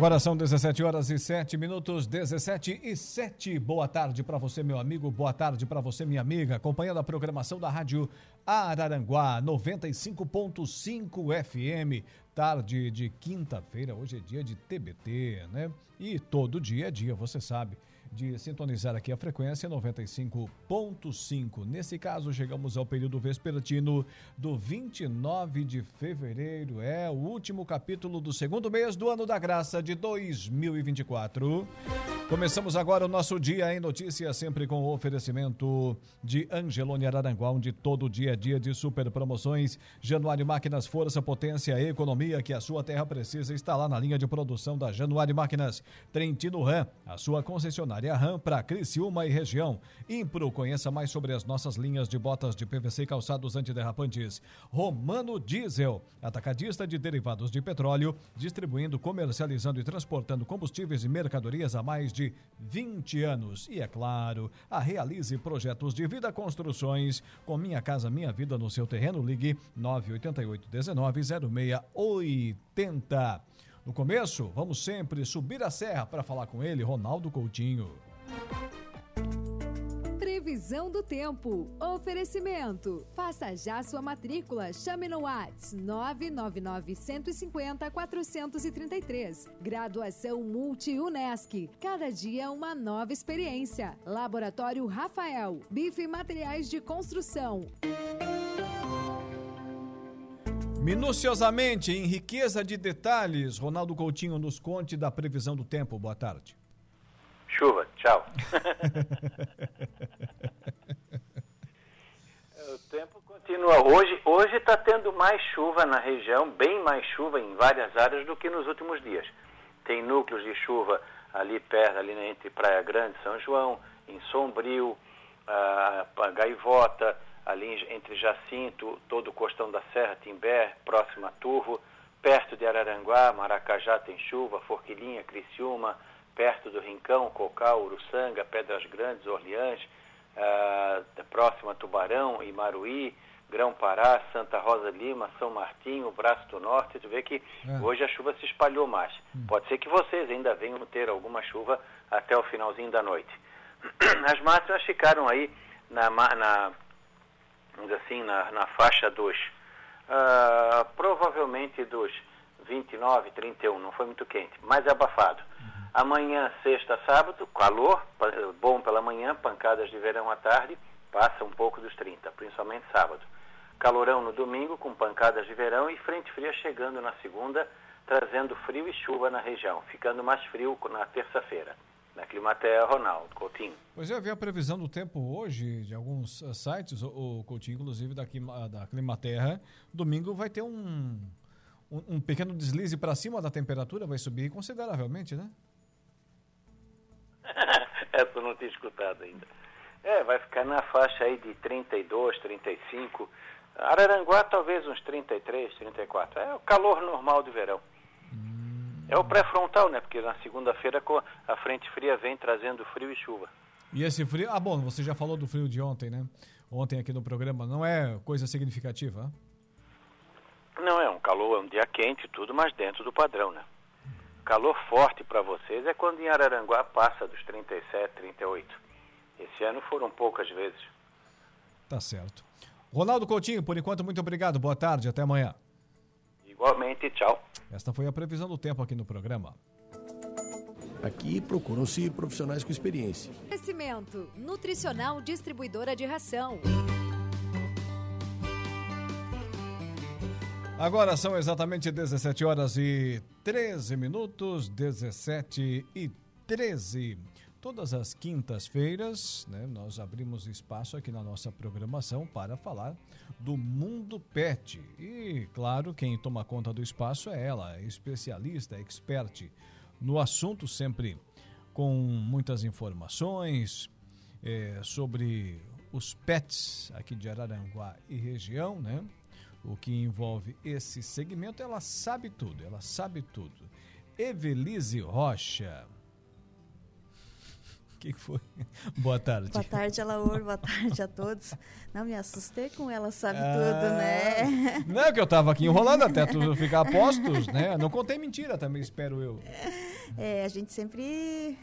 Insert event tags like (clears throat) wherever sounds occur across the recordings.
Agora são 17 horas e 7 minutos, 17 e 7. Boa tarde para você, meu amigo. Boa tarde para você, minha amiga. Acompanhando a programação da Rádio Araranguá 95.5 FM. Tarde de quinta-feira, hoje é dia de TBT, né? E todo dia é dia, você sabe de sintonizar aqui a frequência 95.5. Nesse caso, chegamos ao período vespertino do 29 de fevereiro. É o último capítulo do segundo mês do ano da graça de 2024. Começamos agora o nosso Dia em Notícias, sempre com o oferecimento de Angelone Araranguá, onde todo dia é dia de super promoções. Januário Máquinas, força, potência e economia que a sua terra precisa está lá na linha de produção da Januário Máquinas. Trentino Ram, a sua concessionária Ram para Criciúma e região. Impro, conheça mais sobre as nossas linhas de botas de PVC e calçados antiderrapantes. Romano Diesel, atacadista de derivados de petróleo, distribuindo, comercializando e transportando combustíveis e mercadorias a mais de de 20 anos. E é claro, a Realize Projetos de Vida Construções. Com Minha Casa Minha Vida no seu terreno, ligue 988 19 0680. No começo, vamos sempre subir a serra para falar com ele, Ronaldo Coutinho. Previsão do tempo. Oferecimento. Faça já sua matrícula. Chame no Whats 999 150 433. Graduação Multi-UNESC. Cada dia uma nova experiência. Laboratório Rafael. Bife Materiais de Construção. Minuciosamente, em riqueza de detalhes, Ronaldo Coutinho nos conte da previsão do tempo. Boa tarde. Chuva, tchau. (laughs) o tempo continua. Hoje hoje está tendo mais chuva na região, bem mais chuva em várias áreas do que nos últimos dias. Tem núcleos de chuva ali perto, ali entre Praia Grande, São João, em Sombrio, a, a Gaivota, ali entre Jacinto, todo o Costão da Serra, Timbé, próximo a Turvo, perto de Araranguá, Maracajá tem chuva, Forquilinha, Criciúma, perto do Rincão, Cocal, Uruçanga, Pedras Grandes, Orleans, uh, próximo a Tubarão, Imaruí, Grão-Pará, Santa Rosa Lima, São Martinho, Braço do Norte, tu vê que é. hoje a chuva se espalhou mais. Hum. Pode ser que vocês ainda venham ter alguma chuva até o finalzinho da noite. (clears throat) As máximas ficaram aí na, na assim, na, na faixa dos, uh, provavelmente dos 29, 31, não foi muito quente, mas é abafado. Amanhã, sexta, sábado, calor, bom pela manhã, pancadas de verão à tarde, passa um pouco dos 30, principalmente sábado. Calorão no domingo, com pancadas de verão e frente fria chegando na segunda, trazendo frio e chuva na região, ficando mais frio na terça-feira. Na Climaterra, Ronaldo Coutinho. Pois é, eu vi a previsão do tempo hoje de alguns uh, sites, o, o Coutinho, inclusive da, da Climaterra. Domingo vai ter um, um, um pequeno deslize para cima da temperatura, vai subir consideravelmente, né? (laughs) Essa eu não tinha escutado ainda. É, vai ficar na faixa aí de 32, 35. Araranguá talvez uns 33, 34. É o calor normal de verão. É o pré-frontal, né? Porque na segunda-feira a frente fria vem trazendo frio e chuva. E esse frio. Ah, bom, você já falou do frio de ontem, né? Ontem aqui no programa. Não é coisa significativa? Não, é um calor, é um dia quente e tudo, mas dentro do padrão, né? calor forte para vocês é quando em Araranguá passa dos 37, 38. Esse ano foram poucas vezes. Tá certo. Ronaldo Coutinho, por enquanto, muito obrigado. Boa tarde, até amanhã. Igualmente, tchau. Esta foi a previsão do tempo aqui no programa. Aqui procuram-se profissionais com experiência. Crescimento Nutricional Distribuidora de Ração. Agora são exatamente 17 horas e 13 minutos, 17 e 13. Todas as quintas-feiras, né, nós abrimos espaço aqui na nossa programação para falar do mundo pet. E, claro, quem toma conta do espaço é ela, especialista, expert no assunto, sempre com muitas informações é, sobre os pets aqui de Araranguá e região, né? o que envolve esse segmento, ela sabe tudo, ela sabe tudo. Evelise Rocha. O que foi? (laughs) Boa tarde. Boa tarde, Alaor. Boa tarde a todos. Não me assustei com ela, sabe Ah, tudo, né? (laughs) Não, que eu tava aqui enrolando até tu ficar a postos, né? Não contei mentira também, espero eu. É, a gente sempre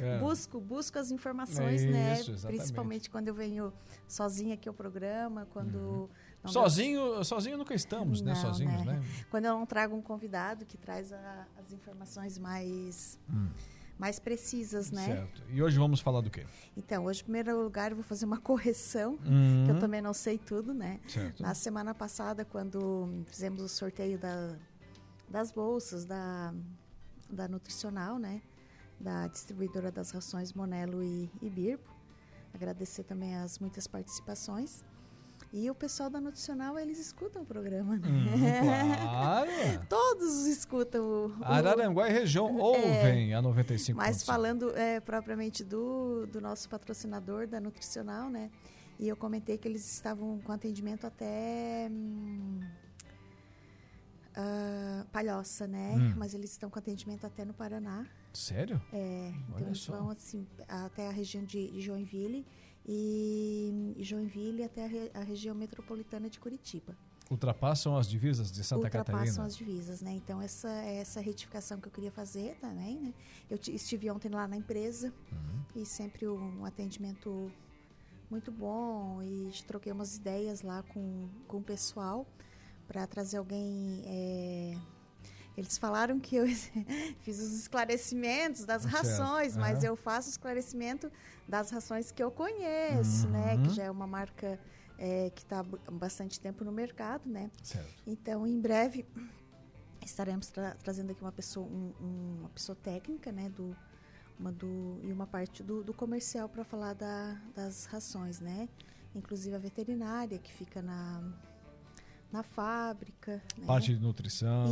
É. busco, busco as informações, É né? isso, exatamente. Principalmente quando eu venho sozinha aqui ao programa, quando não dá- Sozinho, sozinho nunca estamos, né? Não, Sozinhos, né? quando eu não trago um convidado que traz a- as informações mais mais precisas, né? Certo. E hoje vamos falar do quê? Então, hoje, em primeiro lugar, eu vou fazer uma (laughs) correção, Hum. que eu também não sei tudo, né? Certo. Na semana passada, quando fizemos o sorteio da- das bolsas da, da Nutricional, né? Da distribuidora das rações Monelo e, e Birpo. Agradecer também as muitas participações. E o pessoal da Nutricional, eles escutam o programa, né? Hum, (laughs) claro. Todos escutam o, Araranguá e região ouvem a 95. Mas falando é, propriamente do, do nosso patrocinador da Nutricional, né? E eu comentei que eles estavam com atendimento até hum, ah, Palhoça, né? Hum. Mas eles estão com atendimento até no Paraná. Sério? É, então Olha eles só. vão assim, até a região de Joinville e, Joinville até a, re- a região metropolitana de Curitiba. Ultrapassam as divisas de Santa ultrapassam Catarina. as divisas, né? Então essa é essa retificação que eu queria fazer também, né? Eu ti- estive ontem lá na empresa Uhum. e sempre um atendimento muito bom e troquei umas ideias lá com, com o pessoal para trazer alguém. é, Eles falaram que eu (laughs) fiz os esclarecimentos das Certo, rações, mas aham. eu faço esclarecimento das rações que eu conheço, né? Que Uhum. já é uma marca é, que está bastante tempo no mercado, né? Certo. Então, em breve estaremos tra- trazendo aqui uma pessoa, um- um- uma pessoa técnica, né, do, uma do, e uma parte do, do comercial para falar da- das rações, né? Inclusive a veterinária que fica na, na fábrica. Né? Parte de nutrição.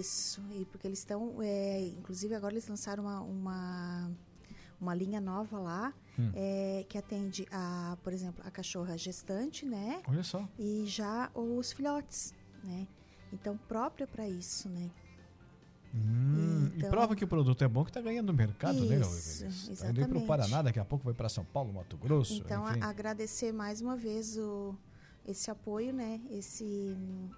Isso, e porque eles estão, é, inclusive agora eles lançaram uma, uma, uma linha nova lá, Hum. é, que atende a, por exemplo, a cachorra gestante, né? Olha só. e já os filhotes, né? Então própria para isso, né? Hum, E Então- prova que o produto é bom que está ganhando mercado, né? Isso, Está indo para o exatamente. Paraná, daqui a pouco vai para São Paulo, Mato Grosso. Então a- agradecer mais uma vez o, esse apoio, né? Esse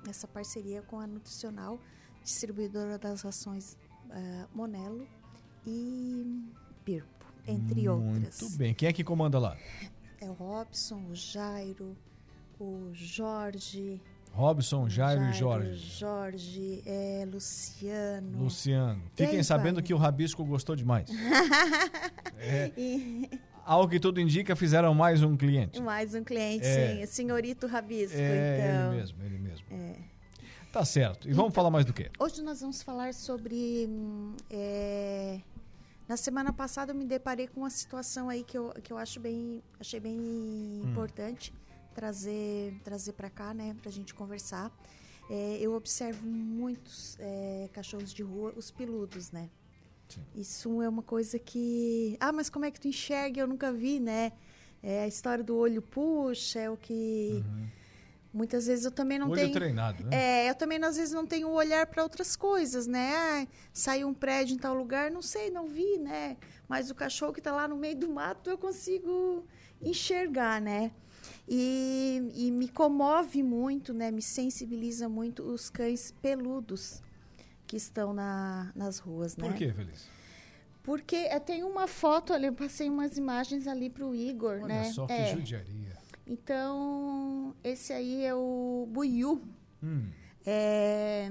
essa parceria com a Nutricional, distribuidora das rações ah, Monelo e Birpo, entre outras. Muito bem. Quem é que comanda lá? É o Robson, o Jairo, o Jorge, Robson, Jairo, e Jorge. Jorge, é, Luciano. Luciano. Fiquem sabendo pai? que o Rabisco gostou demais. (laughs) É, E ao que tudo indica, fizeram mais um cliente. mais um cliente, É. sim, o senhorito Rabisco, É, então. ele mesmo, ele mesmo. Tá certo. E vamos falar mais do quê? Hoje nós vamos falar sobre. hum, é, na semana passada eu me deparei com uma situação aí que eu, que eu acho bem, achei bem Hum. importante trazer, trazer para cá, né, pra gente conversar. É, eu observo muitos é, cachorros de rua, os peludos, né? Sim. Isso é uma coisa que. Ah, mas como é que tu enxerga? Eu nunca vi, né? É a história do olho puxa, é o que. Muitas vezes eu também não Uhum. Olho tenho. treinado, né? É, eu também às vezes não tenho olhar para outras coisas, né? Ah, saiu um prédio em tal lugar, não sei, não vi, né? Mas o cachorro que está lá no meio do mato eu consigo enxergar, né? E, e me comove muito, né? Me sensibiliza muito os cães peludos que estão na, nas ruas, né? Por quê, Feliz? Porque eh, tem uma foto ali, eu passei umas imagens ali para o Igor, Olha né? só que É, judiaria. então, esse aí é o Buiú. Hum, É,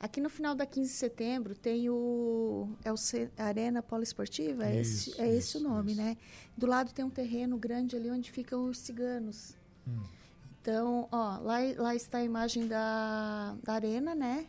aqui no final da 15 de setembro tem o, é o Arena Poliesportiva, é, esse, Isso, é esse isso, o nome, isso. né? Do lado tem um terreno grande ali onde ficam os ciganos. Hum. Então, ó, lá, lá está a imagem da, da arena, né?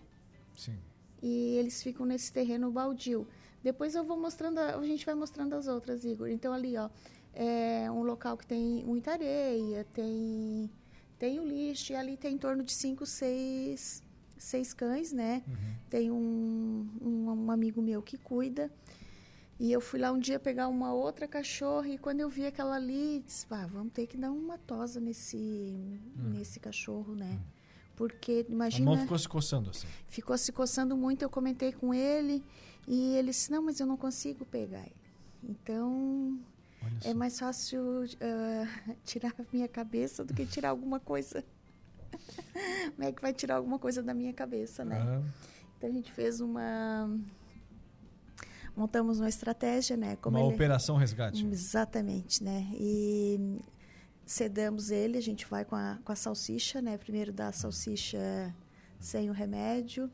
sim. E eles ficam nesse terreno baldio. Depois eu vou mostrando, a, gente vai mostrando as outras, Igor. Então ali, ó, é um local que tem muita areia, tem tem o lixo e ali tem em torno de cinco, seis, seis cães, né? Tem um, um, um amigo meu que cuida. E eu fui lá um dia pegar uma outra cachorra e quando eu vi aquela ali, disse, "Pá, vamos ter que dar uma tosa nesse, nesse cachorro, né? Porque, imagina... A mão ficou se coçando assim. Ficou se coçando muito, eu comentei com ele e ele disse, não, mas eu não consigo pegar ele. Então, é mais fácil uh, (laughs) tirar a minha cabeça do que tirar alguma coisa. (laughs) Como é que vai tirar alguma coisa da minha cabeça, né? Uhum. Então, a gente fez uma montamos uma estratégia, né? Como uma ele... operação resgate. Exatamente, né? E sedamos ele, a gente vai com a, com a salsicha, né? Primeiro dá a salsicha sem o remédio,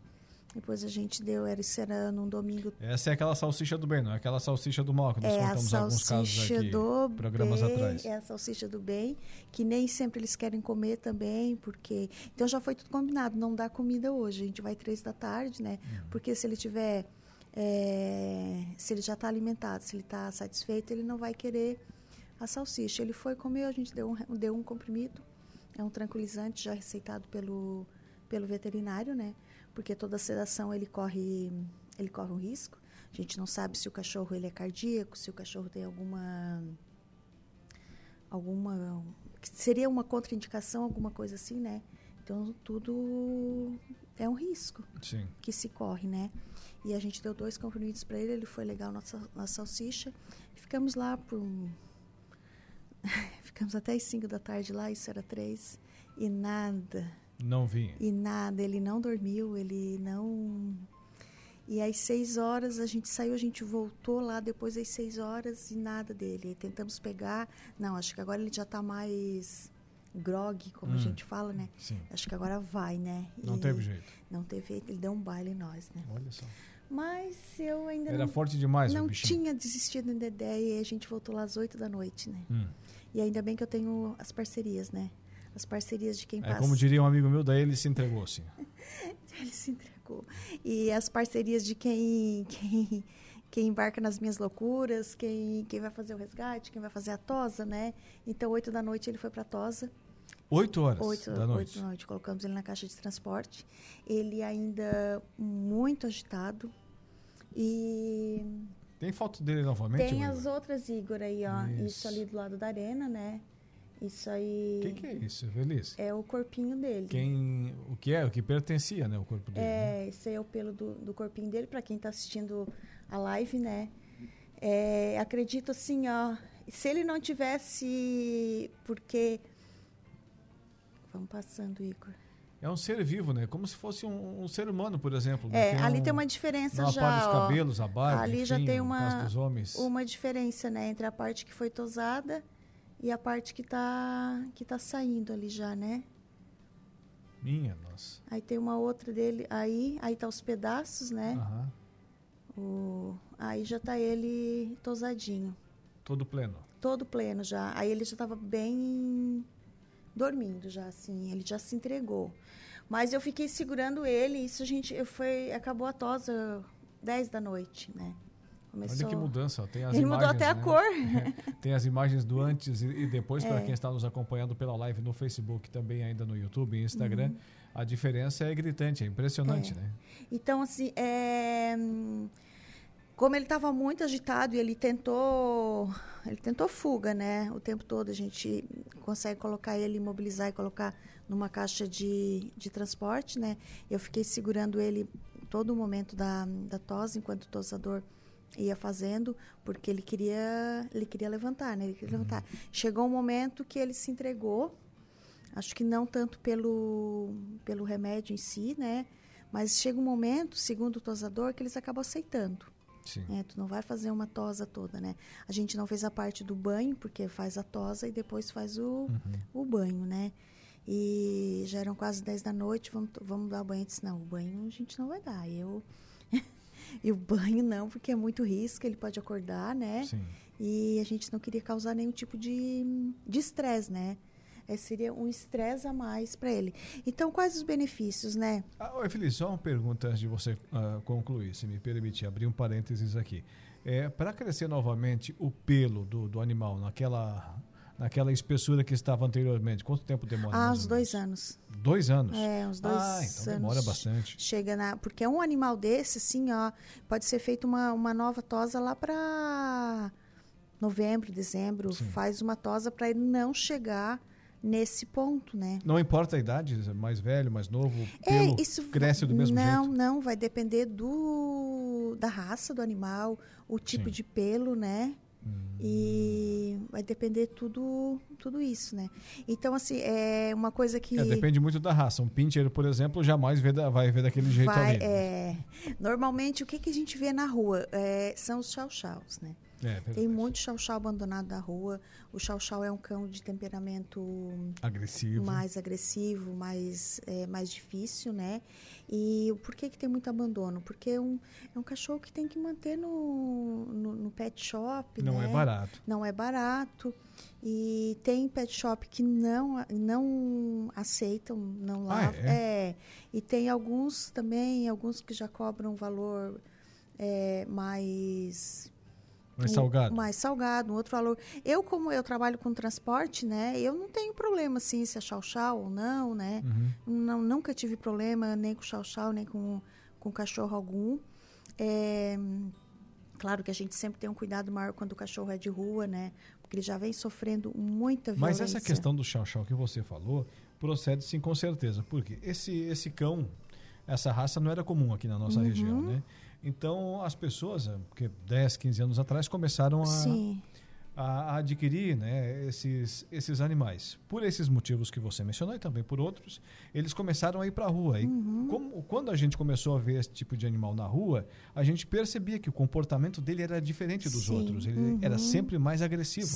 depois a gente deu ericerano um domingo. Essa é aquela salsicha do bem, não é aquela salsicha do mal que nós é contamos alguns casos aqui, do programas bem, atrás. É a salsicha do bem, que nem sempre eles querem comer também, porque... Então já foi tudo combinado, não dá comida hoje, a gente vai três da tarde, né? Uhum. Porque se ele tiver é, se ele já está alimentado, se ele está satisfeito, ele não vai querer a salsicha. Ele foi comer, a gente deu um, deu um comprimido, é um tranquilizante já receitado pelo, pelo veterinário, né? Porque toda sedação ele corre, ele corre um risco. A gente não sabe se o cachorro ele é cardíaco, se o cachorro tem alguma alguma seria uma contraindicação, alguma coisa assim, né? Então tudo é um risco Sim. que se corre, né? E a gente deu dois comprimidos para ele, ele foi legal na, na salsicha. Ficamos lá por. (laughs) Ficamos até as 5 da tarde lá, isso era três. E nada. Não vinha. E nada, ele não dormiu, ele não. E às seis horas a gente saiu, a gente voltou lá depois das seis horas e nada dele. Tentamos pegar. Não, acho que agora ele já está mais grog, como hum, a gente fala, né? Sim. Acho que agora vai, né? Não e teve jeito. Não teve jeito, ele deu um baile em nós, né? Olha só. Mas eu ainda Era não, forte demais não tinha desistido da ideia e a gente voltou lá às 8 da noite, né? Hum. E ainda bem que eu tenho as parcerias, né? As parcerias de quem é, passa. Como diria um amigo meu, daí ele se entregou, sim. (laughs) ele se entregou. E as parcerias de quem, quem, quem embarca nas minhas loucuras, quem, quem vai fazer o resgate, quem vai fazer a tosa, né? Então, 8 da noite ele foi para a tosa. 8 horas oito, da noite. 8 da noite. Colocamos ele na caixa de transporte. Ele ainda muito agitado. E. Tem foto dele novamente? Tem as outras Igor aí, ó. Isso. isso. ali do lado da arena, né? Isso aí. O que, que, é isso, Feliz? É o corpinho dele. Quem, o que é? O que pertencia, né? O corpo dele. É, né? esse aí é o pelo do, do corpinho dele, para quem está assistindo a live, né? É, acredito assim, ó. Se ele não tivesse. Porque Vamos passando, Igor. É um ser vivo, né? Como se fosse um, um ser humano, por exemplo. Né? É, tem ali um, tem uma diferença já. Parte dos cabelos, a barba, Ali enfim, já tem uma, dos homens. uma diferença, né? Entre a parte que foi tosada e a parte que está que tá saindo ali já, né? Minha, nossa. Aí tem uma outra dele aí, aí tá os pedaços, né? Aham. O, aí já tá ele tosadinho. Todo pleno. Todo pleno já. Aí ele já estava bem dormindo já, assim, ele já se entregou. Mas eu fiquei segurando ele, isso a gente, eu foi, acabou a tosa 10 da noite, né? Começou... Olha que mudança, tem as ele imagens, mudou até né? a cor. (laughs) tem as imagens do antes e depois, é. para quem está nos acompanhando pela live no Facebook, também ainda no YouTube e Instagram, uhum. a diferença é gritante, é impressionante, é. né? Então, assim, é como ele estava muito agitado e ele tentou ele tentou fuga né? O tempo todo a gente consegue colocar ele imobilizar e colocar numa caixa de, de transporte né? Eu fiquei segurando ele todo o momento da, da tosse enquanto o tosador ia fazendo porque ele queria ele queria levantar né? Ele queria uhum. levantar chegou um momento que ele se entregou acho que não tanto pelo pelo remédio em si né? Mas chega um momento segundo o tosador que eles acabam aceitando é, tu não vai fazer uma tosa toda, né? A gente não fez a parte do banho, porque faz a tosa e depois faz o, uhum. o banho, né? E já eram quase 10 da noite, vamos, vamos dar banho. Eu disse, não, o banho a gente não vai dar. Eu... (laughs) e o banho não, porque é muito risco, ele pode acordar, né? Sim. E a gente não queria causar nenhum tipo de estresse, né? É, seria um estresse a mais para ele. Então, quais os benefícios, né? Ah, Feliz, só uma pergunta antes de você uh, concluir, se me permitir abrir um parênteses aqui. É, para crescer novamente o pelo do, do animal naquela naquela espessura que estava anteriormente? Quanto tempo demora? Ah, uns dois anos. Dois anos? É, uns dois ah, então demora bastante. Chega na. Porque um animal desse, assim, ó, pode ser feito uma, uma nova tosa lá para novembro, dezembro. Sim. Faz uma tosa para ele não chegar nesse ponto, né? Não importa a idade, mais velho, mais novo, É, pelo isso cresce do mesmo não, jeito? Não, vai depender do da raça do animal, o tipo Sim. de pelo, né? Hum. E vai depender tudo tudo isso, né? Então assim, é uma coisa que É, depende muito da raça. Um pincher, por exemplo, jamais vê da- vai ver daquele jeito vai, ali. é, normalmente o que, que a gente vê na rua É, são os chau-chaus, né? É, verdade. Tem muito chau-chau abandonado na rua. O chau-chau é um cão de temperamento agressivo. mais agressivo, mais, é, mais difícil, né? E por que, que tem muito abandono? Porque é um, é um cachorro que tem que manter no, no, no pet shop, Não né? é barato. Não é barato. E tem pet shop que não, não aceitam, não Ah, lavam. é? é. E tem alguns também, alguns que já cobram valor é, mais Mais salgado. Mais salgado, um outro valor. Eu, como eu trabalho com transporte, né? Eu não tenho problema, assim, se é chau-chau ou não, né? Uhum. Não, nunca tive problema nem com chau-chau, nem com, com cachorro algum. É, claro que a gente sempre tem um cuidado maior quando o cachorro é de rua, né? Porque ele já vem sofrendo muita Mas violência. essa questão do chau-chau que você falou procede sim com certeza. Porque esse, esse cão, essa raça não era comum aqui na nossa Uhum. região, né? Então as pessoas, eh, porque 10, 15 anos atrás, começaram a, Sim, a, adquirir né, esses, esses animais. Por esses motivos que você mencionou e também por outros, eles começaram a ir para a rua. E Uhum. como, quando a gente começou a ver esse tipo de animal na rua, a gente percebia que o comportamento dele era diferente dos Sim, outros. Ele uhum. era sempre mais agressivo. né?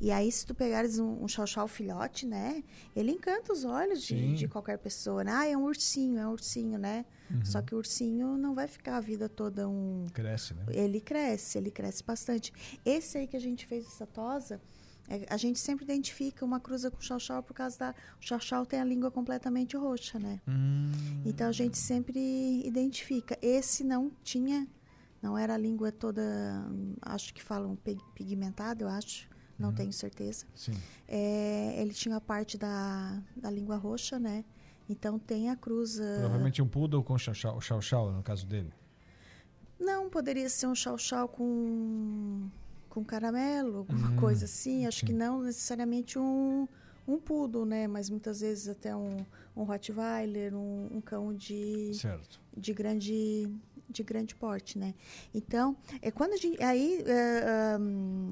E aí, se tu pegares um, um chau-chau filhote, né? Ele encanta os olhos de, de qualquer pessoa. né? Ah, é um ursinho, é um ursinho, né? Uhum. Só que o ursinho não vai ficar a vida toda um... Cresce, né? Ele cresce, ele cresce bastante. Esse aí que a gente fez essa tosa, é, a gente sempre identifica uma cruza com o chau-chau por causa da... O chau-chau tem a língua completamente roxa, né? Hum, Então a gente sempre identifica. Esse não tinha, não era a língua toda, hum, acho que falam pigmentada, eu acho, não tenho certeza. sim. É, ele tinha a parte da, da língua roxa, né? Então tem a cruz. ah, Provavelmente um poodle com chau-chau, no caso dele. Não, poderia ser um chau-chau com, com caramelo, alguma Hum, coisa assim. Acho sim. que não necessariamente um, um poodle, né? Mas muitas vezes até um, um Rottweiler, um, um cão de, Certo. de grande de grande porte, né? Então, é quando a gente aí é, hum,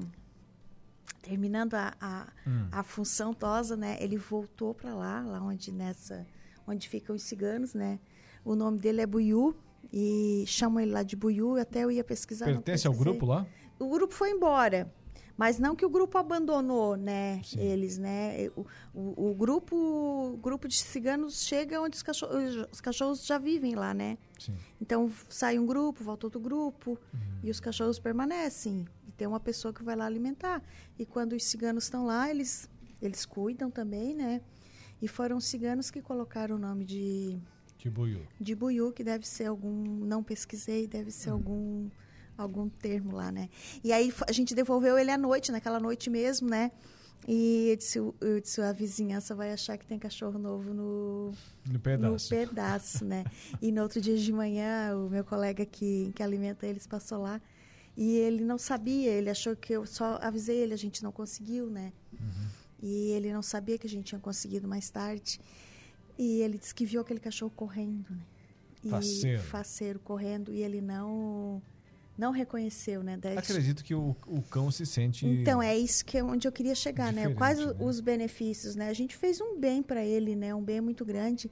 terminando a, a, Hum. a função tosa, né? Ele voltou para lá, lá onde nessa onde ficam os ciganos, né? O nome dele é Buiú e chamam ele lá de Buiú. Até eu ia pesquisar. Pertence ao grupo lá? O grupo foi embora. Mas não que o grupo abandonou, né? Sim. Eles, né? O, o, o grupo, o grupo de ciganos chega onde os cachorros, os cachorros já vivem lá, né? Sim. Então sai um grupo, volta outro grupo Uhum. e os cachorros permanecem. E tem uma pessoa que vai lá alimentar. E quando os ciganos estão lá, eles eles cuidam também, né? E foram os ciganos que colocaram o nome de Tibuiú. de buiú, que deve ser algum, não pesquisei, deve ser algum algum termo lá, né? E aí a gente devolveu ele à noite, naquela noite mesmo, né? E eu disse, eu disse, a vizinhança vai achar que tem cachorro novo no, No pedaço. no pedaço, né? (laughs) E no outro dia de manhã, o meu colega que, que alimenta eles passou lá e ele não sabia, ele achou que eu só avisei ele, a gente não conseguiu, né? E ele não sabia que a gente tinha conseguido mais tarde. E ele disse que viu aquele cachorro correndo, né? E Faceiro. faceiro correndo e ele não não reconheceu, né? Acredito que o, o cão se sente. então, é isso que é onde eu queria chegar, né? Quais né? os benefícios, né? A gente fez um bem para ele, né? Um bem muito grande.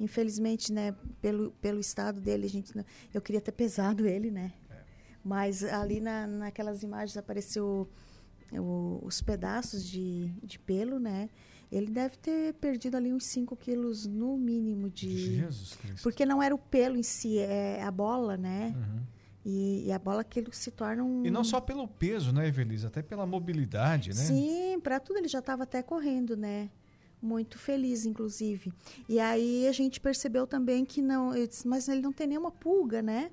Infelizmente, né, pelo, pelo estado dele, a gente eu queria ter pesado ele, né? É. Mas ali na, naquelas imagens apareceu o- os pedaços de, de pelo, né? Ele deve ter perdido ali uns 5 quilos no mínimo de... Jesus Cristo. Porque não era o pelo em si, é a bola, né? Uhum. E, e a bola aquilo se torna um... E não só pelo peso, né, Evelise? Até pela mobilidade, né? Sim, para tudo ele já estava até correndo, né? Muito feliz, inclusive. E aí a gente percebeu também que não, eu disse, mas ele não tem nenhuma pulga, né?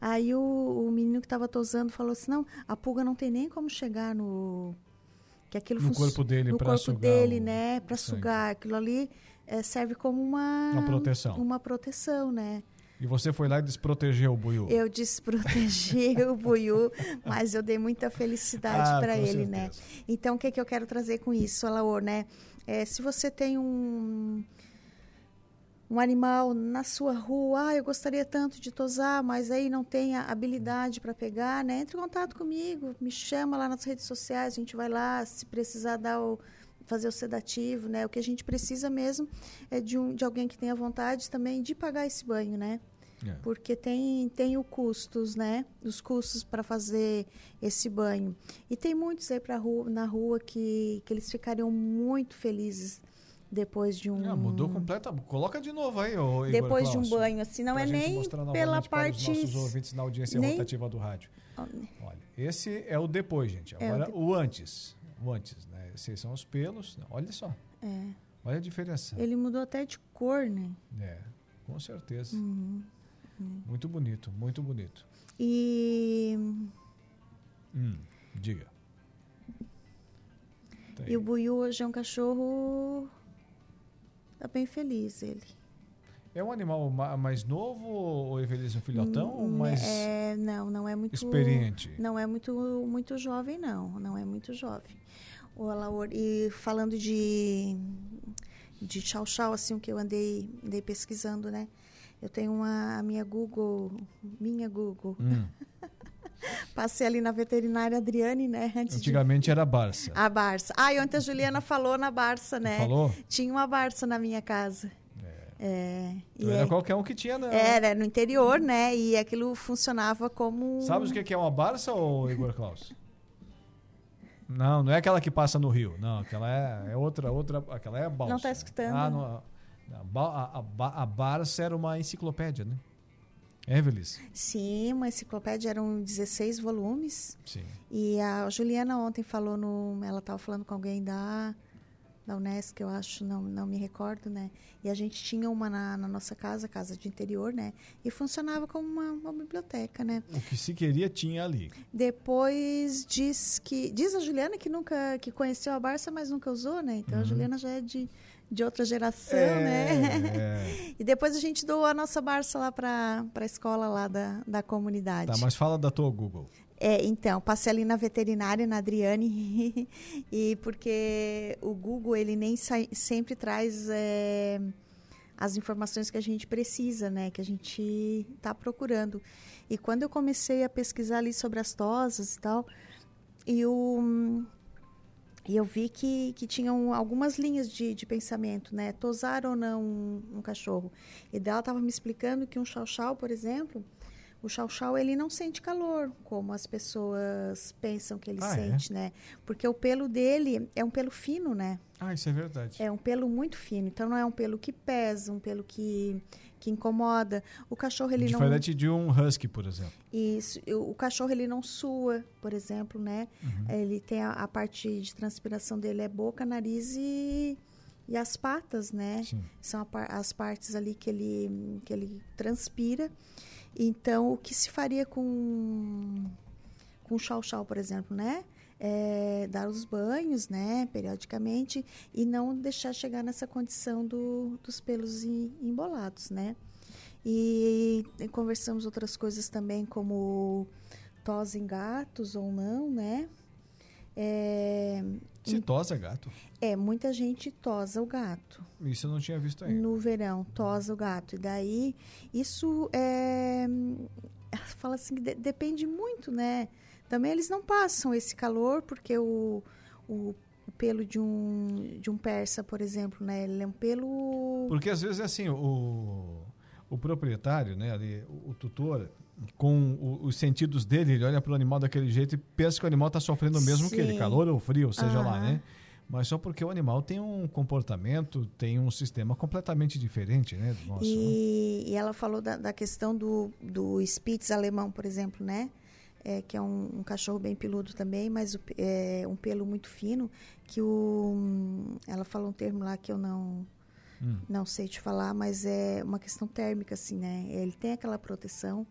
Aí o, o menino que estava tosando falou assim, não, a pulga não tem nem como chegar no que aquilo No corpo dele corpo sugar dele, o né? Para sugar aquilo ali eh, serve como uma Uma proteção. uma proteção, né? E você foi lá e desprotegeu o buiú. Eu desprotegi o Buiú, mas eu dei muita felicidade Ah, para ele, né? certeza. Então, o que, que eu quero trazer com isso, Alaor, né? É, se você tem um um animal na sua rua, ah, eu gostaria tanto de tosar, mas aí não tem a habilidade para pegar, né? Entre em contato comigo, me chama lá nas redes sociais, a gente vai lá, se precisar dar o, fazer o sedativo, né? O que a gente precisa mesmo é de, um, de alguém que tenha vontade também de pagar esse banho, né? É. Porque tem, tem os custos, né? Os custos para fazer esse banho. E tem muitos aí pra rua, na rua que, que eles ficariam muito felizes depois de um. Ah, mudou completamente. Coloca de novo aí, ô, Igor Depois de um banho, assim, não é nem pela parte. Para os nossos ouvintes na audiência nem... rotativa do rádio. Olha, esse é o depois, gente. Agora, é o, de... o, antes. O antes, né? Esses são os pelos. Olha só. É. Olha a diferença. Ele mudou até de cor, né? É, com certeza. Uhum. Uhum. Muito bonito, muito bonito. E. Hum, diga. E o Buiu hoje é um cachorro Tá bem feliz ele. É um animal mais novo ou Evelise um filhotão ou mais é, não, não é muito experiente. Não é muito muito jovem não, não é muito jovem. O Alaor, e falando de de chau chau assim o que eu andei andei pesquisando, né? Eu tenho uma a minha Google, minha Google. Hum. (laughs) Passei ali na veterinária Adriane, né? Antigamente de... era Barça. A Barça. Ah, e ontem a Juliana falou na Barça, né? Falou? Tinha uma Barça na minha casa. É. é não era é... qualquer um que tinha, não. Era, no interior, né? E aquilo funcionava como. Sabe o que é uma Barça, ou Igor Klaus? Não, não é aquela que passa no rio. Não, aquela é, é outra, outra. Aquela é a balsa. Não está escutando. Ah, não, a, a, a, a Barça era uma enciclopédia, né? Evelis? Sim, uma enciclopédia, eram 16 volumes. Sim. E a Juliana ontem falou no. Ela estava falando com alguém da, da Unesco, eu acho, não, não me recordo, né? E a gente tinha uma na, na nossa casa, casa de interior, né? E funcionava como uma, uma, biblioteca, né? O que se queria tinha ali. Depois diz que. Diz a Juliana que nunca que conheceu a Barça, mas nunca usou, né? Então uhum. a Juliana já é de de outra geração, é, né? (laughs) É. E depois a gente doou a nossa Barça lá para a escola lá da, da comunidade. Tá, mas fala da tua Google. É, então, passei ali na veterinária, na Adriane, (laughs) e porque o Google, ele nem sempre traz é, as informações que a gente precisa, né? Que a gente está procurando. E quando eu comecei a pesquisar ali sobre as tosas e tal, e o e eu vi que, que tinham algumas linhas de, de pensamento, né? Tosar ou não um, um cachorro. E dela estava me explicando que um chau-chau, por exemplo, o chau-chau ele não sente calor, como as pessoas pensam que ele ah, é? sente, é? né? Porque o pelo dele é um pelo fino, né? Ah, isso é verdade. É um pelo muito fino. Então não é um pelo que pesa, um pelo que que incomoda. O cachorro ele Diferente não Diferente de um husky, por exemplo. Isso, o cachorro ele não sua, por exemplo, né? Uhum. Ele tem a, a, parte de transpiração dele é boca, nariz e, e as patas, né? Sim. São a, as partes ali que ele que ele transpira. Então, o que se faria com com chau chau, por exemplo, né? É, dar os banhos, né, periodicamente, e não deixar chegar nessa condição do, dos pelos embolados, né. E, e conversamos outras coisas também, como tosse em gatos ou não, né. É, Se tosa gato? É, muita gente tosa o gato. Isso eu não tinha visto ainda. No verão, tosa o gato. E daí, isso é... Fala assim, de, depende muito, né? Também eles não passam esse calor, porque o, o, o pelo de um, de um persa, por exemplo, né? Ele é um pelo... Porque às vezes é assim, o, o proprietário, né, ali, o, o tutor, com o, os sentidos dele, ele olha para o animal daquele jeito e pensa que o animal está sofrendo o mesmo Sim. que ele, calor ou frio, seja lá, né? Mas só porque o animal tem um comportamento, tem um sistema completamente diferente, né? Do nosso, e, né? e ela falou da, da questão do, do Spitz alemão, por exemplo, né? É, que é um, um, cachorro bem peludo também, mas o, é um pelo muito fino, que o ela falou um termo lá que eu não hum. não sei te falar, mas é uma questão térmica assim, né? Ele tem aquela proteção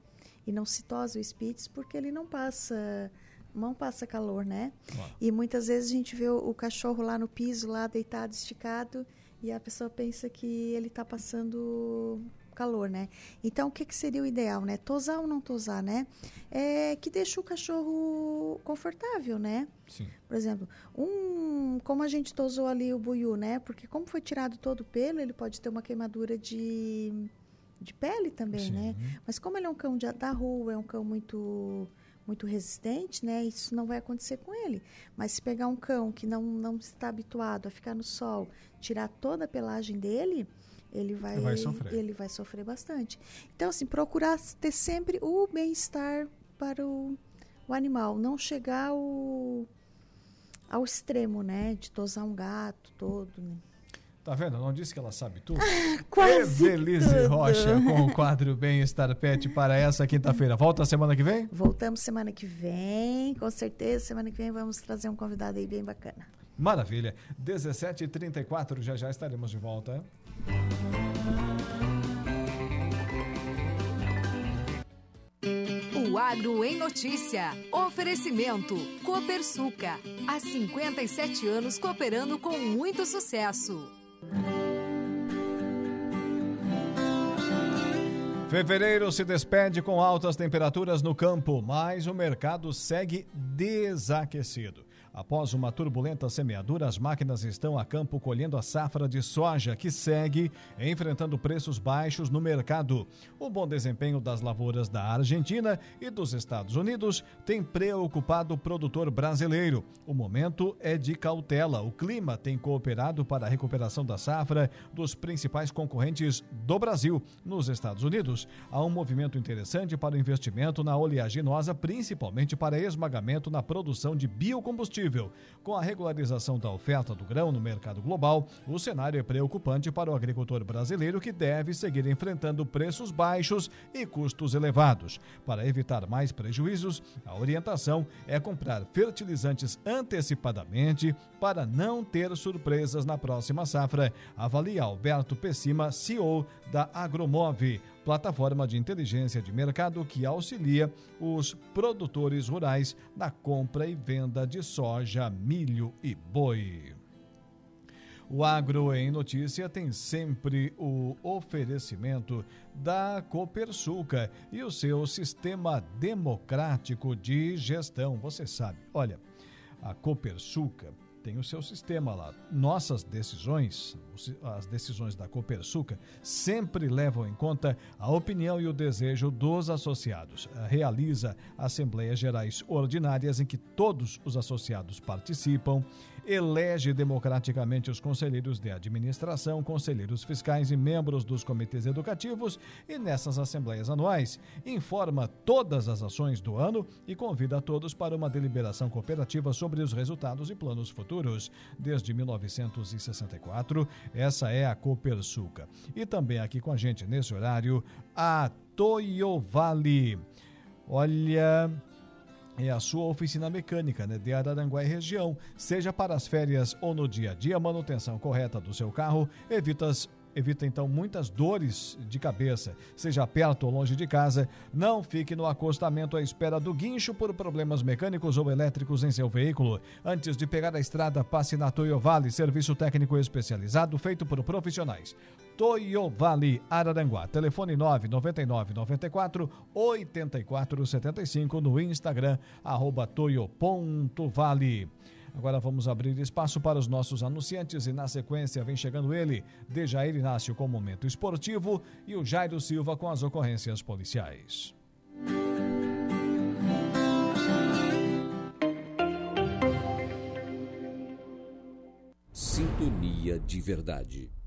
e não se tosa o Spitz porque ele não passa não passa calor, né? E muitas vezes a gente vê o, o, cachorro lá no piso, lá deitado, esticado, e a pessoa pensa que ele está passando calor, né? Então, o que, que seria o ideal, né? Tosar ou não tosar, né? É que deixa o cachorro confortável, né? Sim. Por exemplo, um, como a gente tosou ali o buiú, né? Porque como foi tirado todo o pelo, ele pode ter uma queimadura de, de pele também, né? Sim. Mas como ele é um cão de- da rua, é um cão muito muito resistente, né? Isso não vai acontecer com ele. Mas se pegar um cão que não, não está habituado a ficar no sol, tirar toda a pelagem dele, ele vai, vai sofrer. ele vai sofrer bastante. Então, assim, procurar ter sempre o bem-estar para o, o animal, não chegar ao, ao extremo, né? De tosar um gato todo, né? Tá vendo? Não disse que ela sabe tudo? Quase Evelise tudo. Rocha com o quadro Bem-Estar Pet para essa quinta-feira. Volta semana que vem? Voltamos semana que vem, com certeza. Semana que vem vamos trazer um convidado aí bem bacana. Maravilha. 17h34, já já estaremos de volta. O Agro em Notícia. Oferecimento. Copersuca. Há 57 anos cooperando com muito sucesso. Fevereiro se despede com altas temperaturas no campo, mas o mercado segue desaquecido. Após uma turbulenta semeadura, as máquinas estão a campo colhendo a safra de soja, que segue enfrentando preços baixos no mercado. O bom desempenho das lavouras da Argentina e dos Estados Unidos tem preocupado o produtor brasileiro. O momento é de cautela. O clima tem cooperado para a recuperação da safra dos principais concorrentes do Brasil. Nos Estados Unidos, há um movimento interessante para o investimento na oleaginosa, principalmente para esmagamento na produção de biocombustível. Com a regularização da oferta do grão no mercado global, o cenário é preocupante para o agricultor brasileiro que deve seguir enfrentando preços baixos e custos elevados. Para evitar mais prejuízos, a orientação é comprar fertilizantes antecipadamente para não ter surpresas na próxima safra, avalia Alberto Pessima, CEO da Agromove plataforma de inteligência de mercado que auxilia os produtores rurais na compra e venda de soja, milho e boi. O Agro em Notícia tem sempre o oferecimento da Copersuca e o seu sistema democrático de gestão. Você sabe, olha, a Copersuca tem o seu sistema lá. Nossas decisões, as decisões da Copersuca, sempre levam em conta a opinião e o desejo dos associados. Realiza assembleias gerais ordinárias em que todos os associados participam, elege democraticamente os conselheiros de administração, conselheiros fiscais e membros dos comitês educativos e nessas assembleias anuais informa todas as ações do ano e convida a todos para uma deliberação cooperativa sobre os resultados e planos futuros. Desde 1964, essa é a Copersuca. E também aqui com a gente nesse horário, a Toyovale. Olha, é a sua oficina mecânica né, de Araranguá e região. Seja para as férias ou no dia a dia, manutenção correta do seu carro evitas Evita então muitas dores de cabeça, seja perto ou longe de casa. Não fique no acostamento à espera do guincho por problemas mecânicos ou elétricos em seu veículo. Antes de pegar a estrada, passe na Toyo Vale, serviço técnico especializado feito por profissionais. Toyo Vale Araranguá. Telefone 999 94 84 75 no Instagram, arroba toyo.vale. Agora vamos abrir espaço para os nossos anunciantes e na sequência vem chegando ele, Dejair Inácio com o Momento Esportivo e o Jairo Silva com as ocorrências policiais. Sintonia de verdade.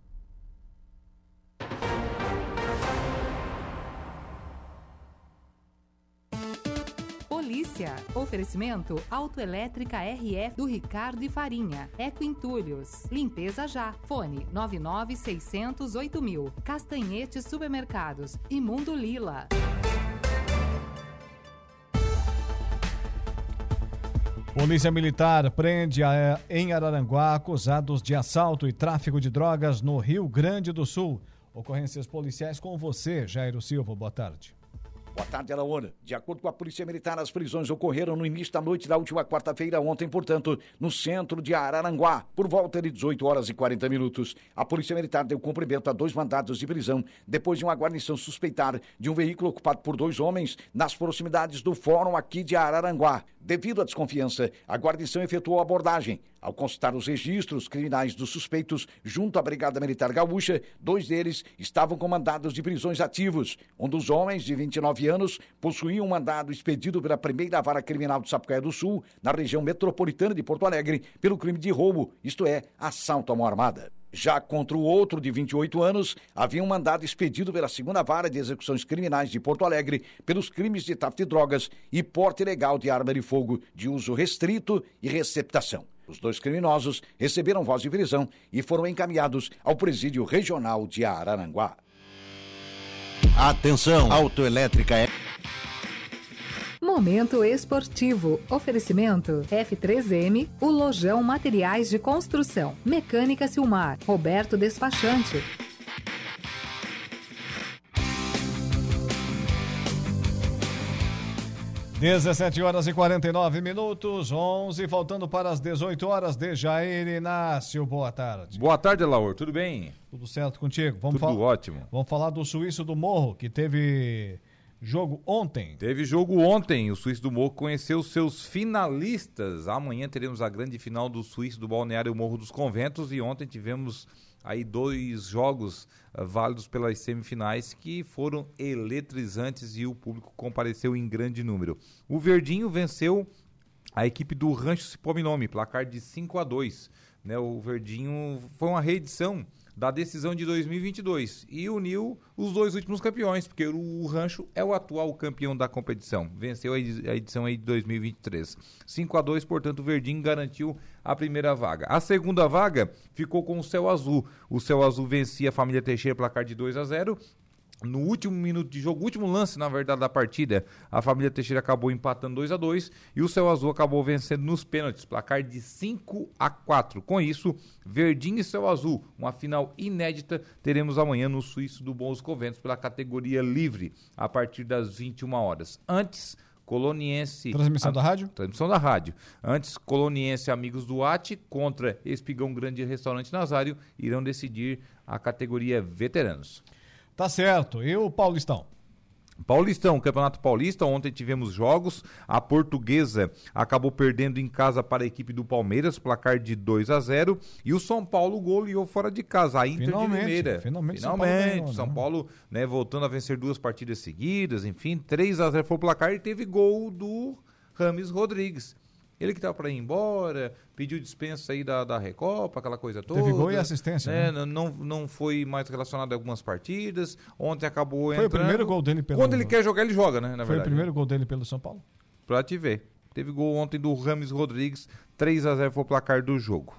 Polícia. Oferecimento Autoelétrica RF do Ricardo e Farinha. Eco Entulhos. Limpeza já. Fone 99608 mil. Castanhete Supermercados. Imundo Lila. Polícia Militar prende a, em Araranguá acusados de assalto e tráfico de drogas no Rio Grande do Sul. Ocorrências policiais com você, Jairo Silva. Boa tarde. Boa tarde, Alaona. De acordo com a Polícia Militar, as prisões ocorreram no início da noite da última quarta-feira, ontem, portanto, no centro de Araranguá, por volta de 18 horas e 40 minutos. A Polícia Militar deu cumprimento a dois mandados de prisão depois de uma guarnição suspeitar de um veículo ocupado por dois homens nas proximidades do fórum aqui de Araranguá. Devido à desconfiança, a guarnição efetuou a abordagem. Ao consultar os registros criminais dos suspeitos junto à Brigada Militar Gaúcha, dois deles estavam com mandados de prisões ativos. Um dos homens, de 29 anos, possuía um mandado expedido pela primeira vara criminal de Sapucaia do Sul, na região metropolitana de Porto Alegre, pelo crime de roubo, isto é, assalto à mão armada. Já contra o outro, de 28 anos, havia um mandado expedido pela segunda vara de execuções criminais de Porto Alegre pelos crimes de tráfico de drogas e porte ilegal de arma de fogo de uso restrito e receptação. Os dois criminosos receberam voz de prisão e foram encaminhados ao presídio regional de Araranguá. Atenção, autoelétrica é. Momento esportivo. Oferecimento F3M, o Lojão Materiais de Construção. Mecânica Silmar. Roberto Despachante. 17 horas e 49 minutos, 11, faltando para as 18 horas de Jair Inácio. Boa tarde. Boa tarde, Laur. Tudo bem? Tudo certo contigo? Vamos Tudo ótimo. Vamos falar do Suíço do Morro, que teve jogo ontem. Teve jogo ontem. O Suíço do Morro conheceu seus finalistas. Amanhã teremos a grande final do Suíço do Balneário Morro dos Conventos e ontem tivemos aí dois jogos uh, válidos pelas semifinais que foram eletrizantes e o público compareceu em grande número. O Verdinho venceu a equipe do Rancho Cipominome, placar de 5 a 2. Né, o Verdinho foi uma reedição da decisão de 2022 e uniu os dois últimos campeões, porque o Rancho é o atual campeão da competição. Venceu a edição aí de 2023. 5 a 2, portanto, o Verdinho garantiu a primeira vaga. A segunda vaga ficou com o Céu Azul. O Céu Azul vencia a família Teixeira placar de 2 a 0 no último minuto de jogo, último lance, na verdade, da partida, a família Teixeira acabou empatando 2 a 2 e o Céu Azul acabou vencendo nos pênaltis, placar de 5 a 4. Com isso, Verdinho e Céu Azul, uma final inédita, teremos amanhã no Suíço do Bons Conventos pela categoria livre, a partir das 21 horas. Antes, Coloniense. Transmissão a, da rádio? Transmissão da rádio. Antes, Coloniense Amigos do Ate contra Espigão Grande Restaurante Nazário irão decidir a categoria veteranos. Tá certo. E o Paulistão? Paulistão, Campeonato Paulista, ontem tivemos jogos. A Portuguesa acabou perdendo em casa para a equipe do Palmeiras, placar de 2 a 0 E o São Paulo goleou fora de casa, a Inter finalmente, de Limeira. Finalmente, finalmente São Paulo, São né? Paulo né, voltando a vencer duas partidas seguidas, enfim, 3 a 0 foi o placar e teve gol do Rames Rodrigues. Ele que estava para ir embora, pediu dispensa aí da, da Recopa, aquela coisa toda. Teve gol e assistência, né? né? Não, não foi mais relacionado a algumas partidas. Ontem acabou Foi o entrando. primeiro gol dele pelo Quando ele quer jogar, ele joga, né? Na Foi verdade. o primeiro gol dele pelo São Paulo? Pra te ver. Teve gol ontem do Rames Rodrigues, 3 a 0 foi o placar do jogo.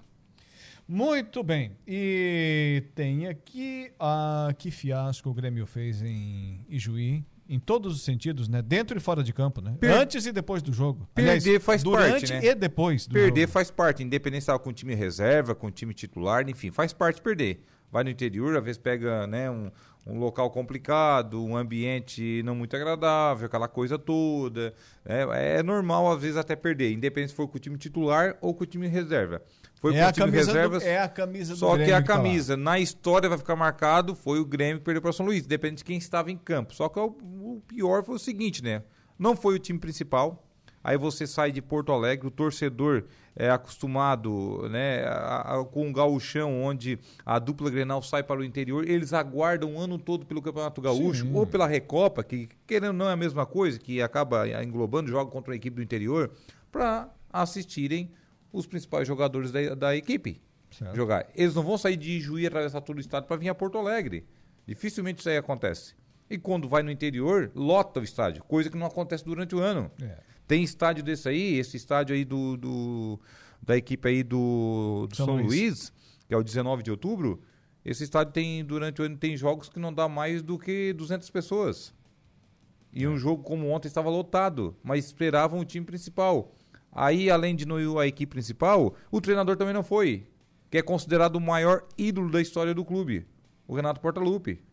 Muito bem. E tem aqui a que fiasco o Grêmio fez em Ijuí. Em todos os sentidos, né? Dentro e fora de campo, né? Per- Antes e depois do jogo. Perder faz durante parte, né? e depois do perder jogo. faz parte, independente se com time reserva, com time titular, enfim, faz parte perder. Vai no interior, às vezes pega né, um, um local complicado, um ambiente não muito agradável, aquela coisa toda. É, é normal, às vezes, até perder, independente se for com o time titular ou com o time reserva. Foi É com o a time camisa do- reservas. é a camisa do Só que Grêmio a que tá lá. camisa, na história vai ficar marcado, foi o Grêmio que perdeu para São Luís, depende de quem estava em campo. Só que o, o pior foi o seguinte, né? Não foi o time principal. Aí você sai de Porto Alegre, o torcedor é acostumado né, a- a- com o gauchão, onde a dupla Grenal sai para o interior, eles aguardam o ano todo pelo Campeonato Gaúcho Sim. ou pela Recopa, que querendo ou não é a mesma coisa, que acaba englobando, joga contra a equipe do interior, para assistirem os principais jogadores da, da equipe Certo. jogar. Eles não vão sair de Juí e atravessar todo o estado para vir a Porto Alegre. Dificilmente isso aí acontece. E quando vai no interior, lota o estádio, coisa que não acontece durante o ano. É. Tem estádio desse aí, esse estádio aí do, do- da equipe aí do, do São São, Luís. Luís. que é o 19 de outubro. Esse estádio tem durante o ano tem jogos que não dá mais do que 200 pessoas. E um jogo como ontem estava lotado, mas esperavam o time principal. Aí, além de não ir a equipe principal, o treinador também não foi, que é considerado o maior ídolo da história do clube, o Renato Portaluppi,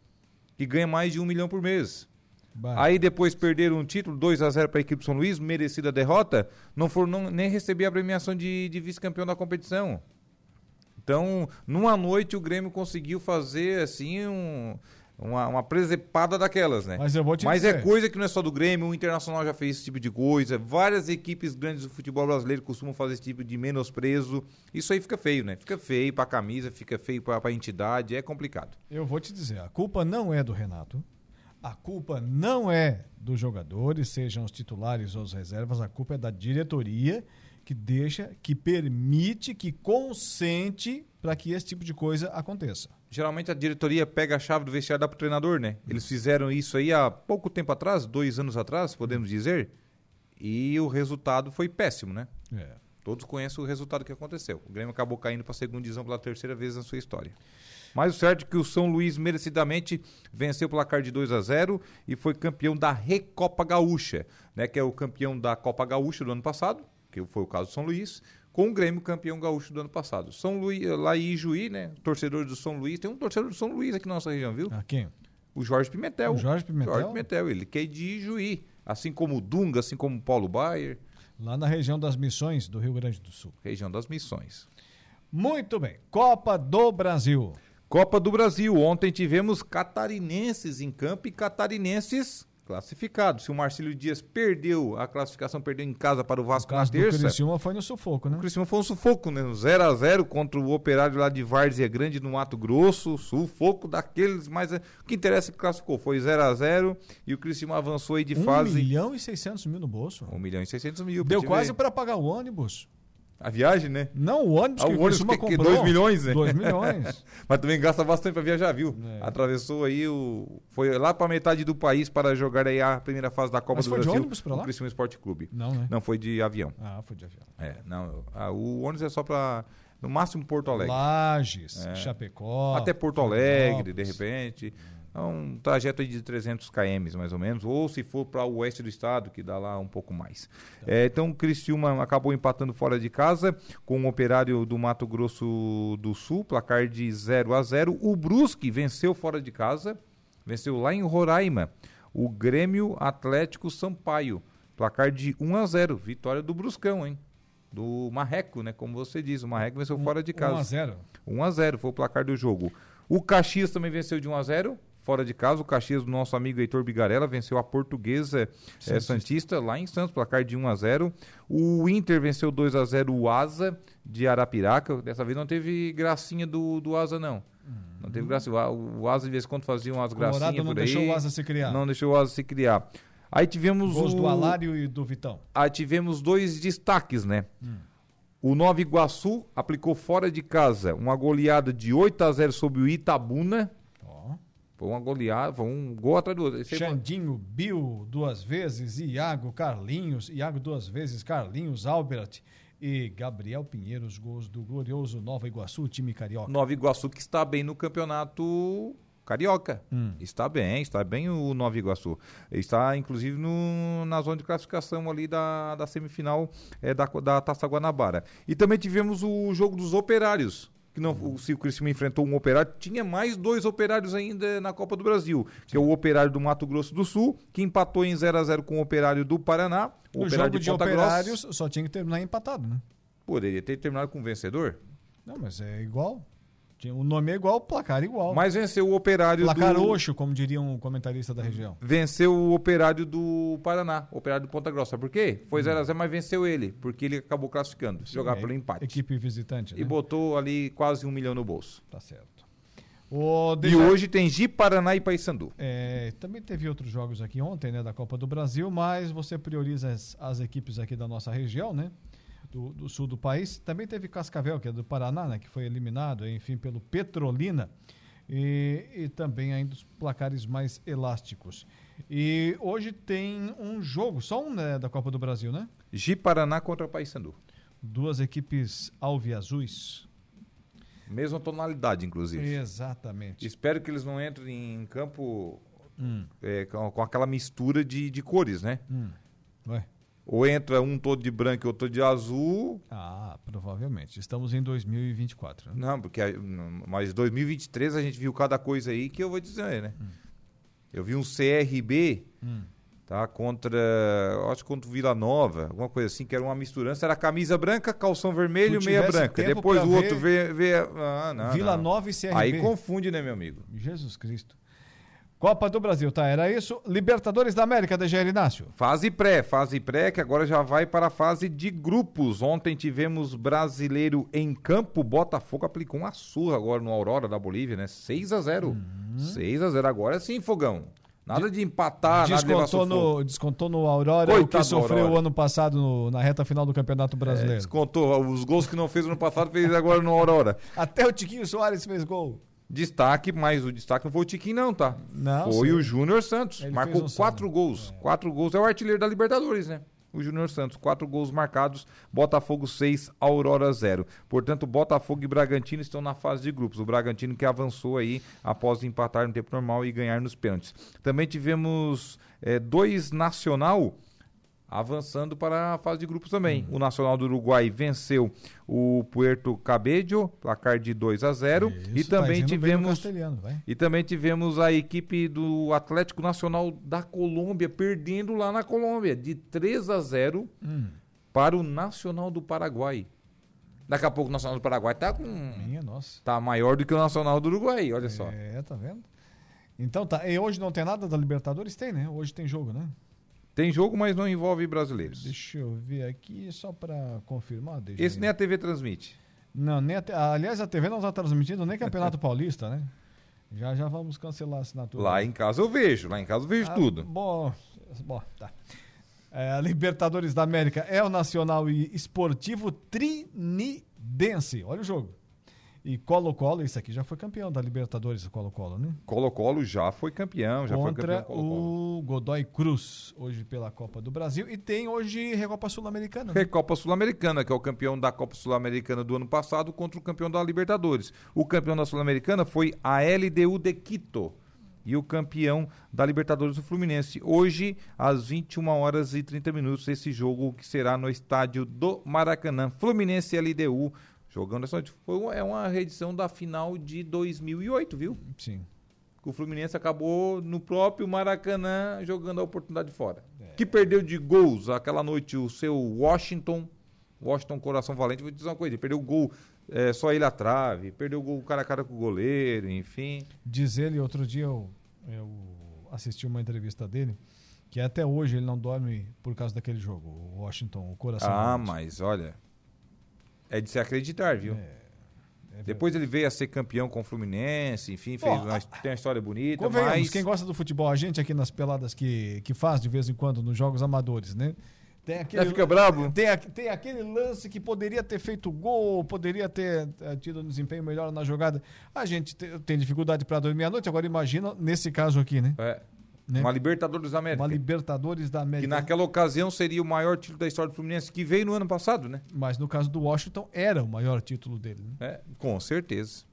que ganha mais de um milhão por mês. Vai. Aí depois perderam um título, 2 a 0 para a equipe do São Luís, merecida derrota, não foram não, nem receber a premiação de, de vice-campeão da competição. Então, numa noite o Grêmio conseguiu fazer assim um, uma, uma presepada daquelas, né? Mas eu vou te Mas é coisa que não é só do Grêmio, o Internacional já fez esse tipo de coisa. Várias equipes grandes do futebol brasileiro costumam fazer esse tipo de menosprezo. Isso aí fica feio, né? Fica feio pra camisa, fica feio pra, pra entidade, é complicado. Eu vou te dizer, a culpa não é do Renato. A culpa não é dos jogadores, sejam os titulares ou os reservas, a culpa é da diretoria que deixa, que permite, que consente para que esse tipo de coisa aconteça. Geralmente a diretoria pega a chave do vestiário e dá pro treinador, né? Eles fizeram isso aí há pouco tempo atrás, dois anos atrás, podemos dizer, e o resultado foi péssimo, né? É. Todos conhecem o resultado que aconteceu. O Grêmio acabou caindo para a segunda divisão pela terceira vez na sua história. Mas o certo é que o São Luís merecidamente venceu o placar de 2 a 0 e foi campeão da Recopa Gaúcha, né, que é o campeão da Copa Gaúcha do ano passado, que foi o caso do São Luís, com o Grêmio campeão gaúcho do ano passado. São Luís, lá em Ijuí, né, torcedor do São Luís, tem um torcedor do São Luís aqui na nossa região, viu? Quem? O Jorge Pimentel. O Jorge Pimentel? Jorge Pimentel, ele que é de Ijuí, assim como o Dunga, assim como o Paulo Baier, Lá na região das Missões do Rio Grande do Sul. região das Missões. Muito bem. Copa do Brasil. Copa do Brasil. Ontem tivemos catarinenses em campo e catarinenses classificados. Se o Marcílio Dias perdeu a classificação, perdeu em casa para o O Vasco na caso do terça. Criciúma foi no sufoco, né? O Criciúma foi um sufoco, né? 0 a 0 contra o Operário lá de Várzea Grande no Mato Grosso. Sufoco daqueles, mas é, o que interessa é que classificou. Foi 0 a 0 e o Criciúma avançou aí de 1 fase. milhão e 600 mil no bolso. 1 milhão e 600 mil. Deu quase para pagar o ônibus. A viagem, né? Não, o ônibus Ah, que o ônibus Criciúma que, comprou. 2 milhões, né? 2 (laughs) milhões. Mas também gasta bastante para viajar, viu? É. Atravessou aí o. Foi lá para metade do país para jogar aí a primeira fase da Copa Mas do foi de Brasil. ônibus pra lá? O Criciúma Esporte Clube. Não, né? Não, foi de avião. Ah, foi de avião. É, não. ah, o ônibus é só para no máximo Porto Alegre. Lages, É. Chapecó. Até Porto Alegre, de repente. É um trajeto de 300 km, mais ou menos. Ou se for para o oeste do estado, que dá lá um pouco mais. É, então, o Criciúma acabou empatando fora de casa com o operário do Mato Grosso do Sul, placar de 0 a 0 O Brusque venceu fora de casa, venceu lá em Roraima. O Grêmio Atlético Sampaio, placar de 1 a 0 Vitória do Bruscão, hein? Do Marreco, né? Como você diz, o Marreco venceu fora de casa. 1 a 0 1 a 0 foi o placar do jogo. O Caxias também venceu de 1 a 0 fora de casa. O Caxias do nosso amigo Heitor Bigarella venceu a Portuguesa eh, Santista lá em Santos, placar de 1 a 0. O Inter venceu 2 a 0 o Asa de Arapiraca. Dessa vez não teve gracinha do, do Asa não. Não teve gracinha. O, o Asa de vez em quando fazia umas Colorado gracinhas não por aí. deixou o Asa se criar. Não deixou o Asa se criar. Aí tivemos Gols o... do Alário e do Vitão. Aí tivemos dois destaques, né? O Nova Iguaçu aplicou fora de casa uma goleada de 8 a 0 sobre o Itabuna. Foi uma goleada, foi um gol atrás do outro. Aí foi- Xandinho, Bill duas vezes, Iago, Carlinhos, Iago duas vezes, Carlinhos, Albert e Gabriel Pinheiro, os gols do glorioso Nova Iguaçu, time carioca. Nova Iguaçu que está bem no campeonato carioca. Hum. Está bem, está bem o Nova Iguaçu. Está inclusive no- na zona de classificação ali da, da semifinal é, da, da Taça Guanabara. E também tivemos o jogo dos operários. Que não, o- se o Criciúma enfrentou um operário, tinha mais dois operários ainda na Copa do Brasil, que é o operário do Mato Grosso do Sul, que empatou em 0 a 0 com o operário do Paraná, o No operário jogo de, Ponta Grossa. operários só tinha que terminar empatado, né? Poderia ter terminado com vencedor, Não, mas é igual. O nome é igual, o placar é igual. mas venceu o operário placar do... oxo, como diria um comentarista da região. venceu o operário do Paraná, o operário do Ponta Grossa. Por quê? Foi 0x0, mas venceu ele, porque ele acabou classificando, se jogar É, pelo empate. Equipe visitante, E né? botou ali quase um milhão no bolso. Tá certo. O E hoje tem Gi, Paraná e Paysandu. É, também teve outros jogos aqui ontem, né, da Copa do Brasil, mas você prioriza as, as equipes aqui da nossa região, né, do, do sul do país. Também teve Cascavel, que é do Paraná, né, que foi eliminado, enfim, pelo Petrolina. E, e também ainda os placares mais elásticos. E hoje tem um jogo, só um né, da Copa do Brasil, né? Gi, Paraná contra Paysandu. Duas equipes alviazuis. Mesma tonalidade, inclusive. Exatamente. Espero que eles não entrem em campo Hum, é, com, com aquela mistura de, de cores, né? hum. Vai. Ou entra um todo de branco e outro de azul. Ah, provavelmente. Estamos em 2024. Né? Não, porque mas 2023 a gente viu cada coisa aí que eu vou dizer, né? Eu vi um CRB, tá? Contra, acho que contra o Vila Nova, alguma coisa assim, que era uma misturança. Era camisa branca, calção vermelho, Tu meia branca. Depois o outro vê. vê ah, não, Vila não. Nova e CRB. Aí confunde, né, meu amigo? Jesus Cristo. Copa do Brasil, tá? Era isso. Libertadores da América, DGL Inácio. Fase pré, fase pré, que agora já vai para a fase de grupos. Ontem tivemos brasileiro em campo. Botafogo aplicou uma surra agora no Aurora da Bolívia, né? 6 a 0 Uhum. 6 a 0 Agora sim, fogão. Nada de empatar, nada de descontou, no, descontou no Aurora o Coitado que do sofreu Aurora. o ano passado no- na reta final do Campeonato É, Brasileiro. descontou os gols que não fez no ano passado, fez agora no Aurora. (laughs) Até o Tiquinho Soares fez gol. Destaque, mas o destaque não foi o Tiquinho, não, tá? Não, foi sim. o Júnior Santos. Ele Marcou um quatro gols. Quatro gols. É o artilheiro da Libertadores, né? O Júnior Santos. Quatro gols marcados. Botafogo 6, Aurora 0. Portanto, Botafogo e Bragantino estão na fase de grupos. O Bragantino que avançou aí após empatar no tempo normal e ganhar nos pênaltis. Também tivemos eh, dois Nacional avançando para a fase de grupos também. Uhum. O Nacional do Uruguai venceu o Puerto Cabello, placar de 2 a 0 e Isso, tá também tivemos e também tivemos a equipe do Atlético Nacional da Colômbia perdendo lá na Colômbia de 3 a 0 Hum. para o Nacional do Paraguai. Daqui a pouco o Nacional do Paraguai tá com Minha nossa. tá maior do que o Nacional do Uruguai, olha só. É, tá vendo? Então tá. E hoje não tem nada da Libertadores? Tem, né? Hoje tem jogo, né? Tem jogo, mas não envolve brasileiros. Deixa eu ver aqui só pra confirmar. Esse eu- nem a TV transmite. Não, nem a te- aliás, a TV não está transmitindo nem Campeonato (laughs) Paulista, né? Já já vamos cancelar a assinatura. Lá em casa eu vejo, lá em casa eu vejo Ah, tudo. Bom, bom tá. É, Libertadores da América é o Nacional e Esportivo Trinidense. Olha o jogo. E Colo-Colo, isso aqui já foi campeão da Libertadores, o Colo-Colo, né? Colo-Colo já foi campeão, já foi Contra campeão Colo-Colo. o Godoy Cruz, hoje pela Copa do Brasil. E tem hoje Recopa Sul-Americana. né? Recopa Sul-Americana, que é o campeão da Copa Sul-Americana do ano passado contra o campeão da Libertadores. O campeão da Sul-Americana foi a LDU de Quito. E o campeão da Libertadores o Fluminense. Hoje, às 21 horas e 30 minutos, esse jogo que será no estádio do Maracanã. Fluminense LDU jogando essa. Foi uma- é uma reedição da final de 2008, viu? Sim. que o Fluminense acabou no próprio Maracanã jogando a oportunidade fora. Que perdeu de gols aquela noite o seu Washington, Washington Coração Valente, vou te dizer uma coisa, ele perdeu o gol é, só ele a trave, perdeu o gol cara a cara com o goleiro, enfim. Diz ele, outro dia eu, eu assisti uma entrevista dele, que até hoje ele não dorme por causa daquele jogo, o Washington, o coração. ah, Valente. mas olha, é de se acreditar, viu? É Depois ele veio a ser campeão com o Fluminense, enfim, fez uma, tem uma história bonita, mas... quem gosta do futebol, a gente aqui nas peladas que, que faz de vez em quando nos jogos amadores, né? Tem aquele, Já fica brabo? Tem, tem aquele lance que poderia ter feito gol, poderia ter eh, tido um desempenho melhor na jogada. A gente te- tem dificuldade para dormir à noite, agora imagina nesse caso aqui, né? É, Né? uma Libertadores da América. Uma Libertadores da Que América. naquela ocasião seria o maior título da história do Fluminense, que veio no ano passado, né? Mas no caso do Washington, era o maior título dele. Né? É, com certeza.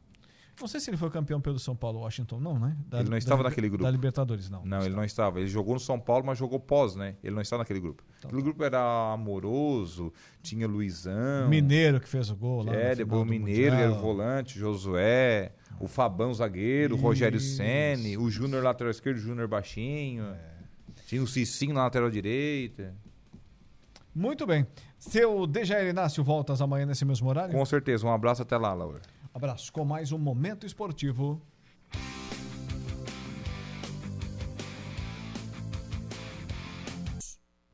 Não sei se ele foi campeão pelo São Paulo Washington, não, né? Da- Ele não estava da- naquele grupo. Da Libertadores, não. Não, ele não estava. Ele jogou no São Paulo, mas jogou pós, né? Ele não estava naquele grupo. Então Aquele grupo era amoroso, tinha Luizão. Mineiro que fez o gol lá. É, depois o Mineiro, que era o volante, Josué, o Fabão zagueiro, o Rogério. Ceni, o Júnior lateral esquerdo, o Júnior baixinho. É. Tinha o Cicinho na lateral direita. Muito bem. Seu Dejair Inácio voltas amanhã nesse mesmo horário? Com certeza. Um abraço até lá, Laura. Abraço com mais um Momento Esportivo.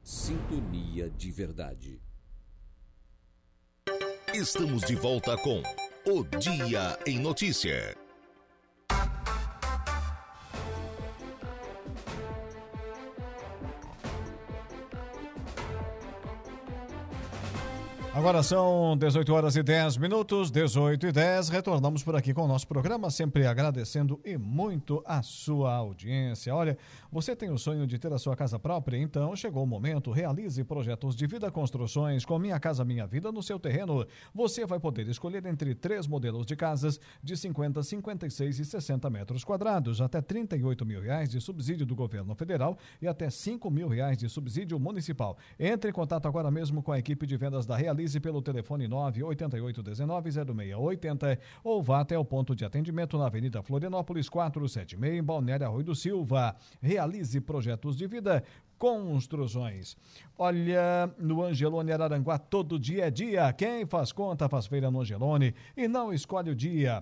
Sintonia de verdade. Estamos de volta com O Dia em Notícia. Agora são 18 horas e 10 minutos, 18 e 10. Retornamos por aqui com o nosso programa, sempre agradecendo e muito a sua audiência. Olha, você tem o sonho de ter a sua casa própria? Então chegou o momento. Realize projetos de vida construções com Minha Casa Minha Vida no seu terreno. Você vai poder escolher entre três modelos de casas de 50, 56 e 60 metros quadrados, até 38 mil reais de subsídio do governo federal e até 5 mil reais de subsídio municipal. Entre em contato agora mesmo com a equipe de vendas da Realize Realize pelo telefone 988190680 ou vá até o ponto de atendimento na Avenida Florianópolis 476, em Balneário Arroio do Silva. Realize projetos de vida Construções. Olha, no Angelone Araranguá, todo dia é dia. Quem faz conta faz feira no Angelone e não escolhe o dia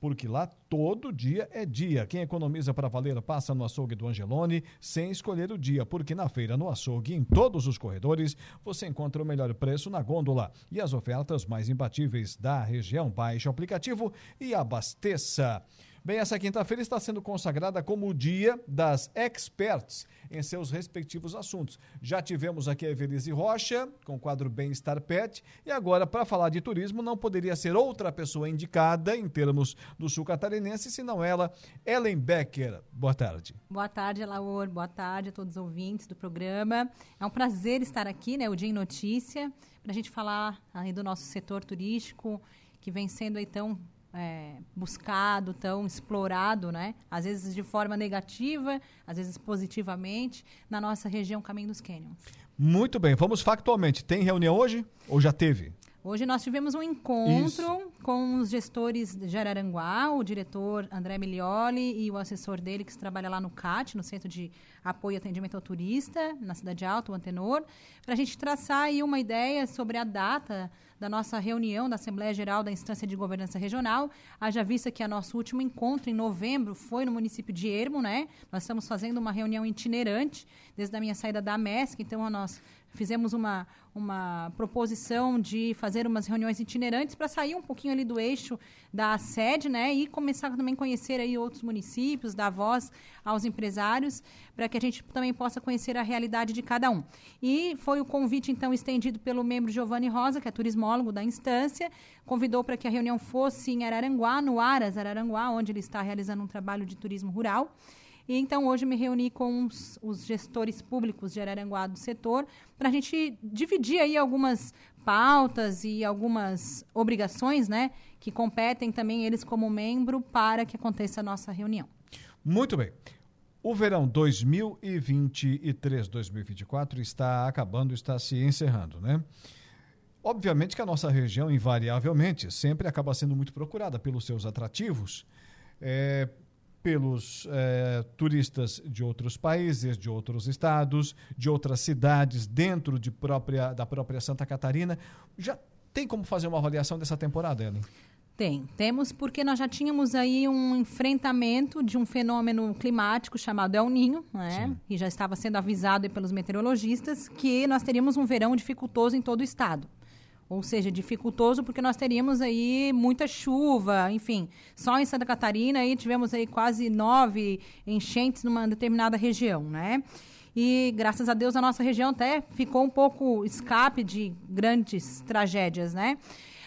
porque lá todo dia é dia. Quem economiza para valer passa no açougue do Angelone sem escolher o dia, porque na feira, no açougue, em todos os corredores, você encontra o melhor preço na gôndola e as ofertas mais imbatíveis da região. Baixe o aplicativo e abasteça. Bem, essa quinta-feira está sendo consagrada como o dia das experts em seus respectivos assuntos. Já tivemos aqui a Evelise Rocha, com o quadro Bem-Estar Pet, e agora, para falar de turismo, não poderia ser outra pessoa indicada em termos do sul catarinense, senão ela, Ellen Becker. Boa tarde. Boa tarde, Laor. Boa tarde a todos os ouvintes do programa. É um prazer estar aqui, né, o Dia em Notícia, para a gente falar aí do nosso setor turístico, que vem sendo aí tão é, buscado, tão explorado, né? Às vezes de forma negativa, às vezes positivamente, na nossa região Caminho dos Canyons. Muito bem, vamos factualmente. Tem reunião hoje ou já teve? Hoje nós tivemos um encontro Isso. com os gestores de Araranguá, o diretor André Milioli e o assessor dele que trabalha lá no CAT, no Centro de Apoio e Atendimento ao Turista, na Cidade Alta, o Antenor, para a gente traçar aí uma ideia sobre a data da nossa reunião da Assembleia Geral da Instância de Governança Regional. Haja vista que a nosso último encontro em novembro foi no município de Ermo, né? Nós estamos fazendo uma reunião itinerante desde a minha saída da MESC, então nós fizemos uma, uma proposição de fazer umas reuniões itinerantes para sair um pouquinho ali do eixo da sede, né, e começar também a conhecer aí outros municípios, dar voz aos empresários, para que a gente também possa conhecer a realidade de cada um. E foi o convite então estendido pelo membro Giovanni Rosa, que é turismólogo da instância, convidou para que a reunião fosse em Araranguá, no Aras Araranguá, onde ele está realizando um trabalho de turismo rural. E então hoje me reuni com os, os gestores públicos de Araranguá do setor para a gente dividir aí algumas pautas e algumas obrigações, né, que competem também eles como membro para que aconteça a nossa reunião. Muito bem. O verão 2023-2024 está acabando, está se encerrando, né? Obviamente que a nossa região, invariavelmente, sempre acaba sendo muito procurada pelos seus atrativos. É, pelos é, turistas de outros países, de outros estados, de outras cidades dentro de própria, da própria Santa Catarina. Já tem como fazer uma avaliação dessa temporada, Ellen? Tem. Temos porque nós já tínhamos aí um enfrentamento de um fenômeno climático chamado El Ninho, né? E já estava sendo avisado pelos meteorologistas que nós teríamos um verão dificultoso em todo o estado ou seja, dificultoso porque nós teríamos aí muita chuva, enfim, só em Santa Catarina aí tivemos aí quase nove enchentes numa determinada região, né? E graças a Deus a nossa região até ficou um pouco escape de grandes tragédias, né?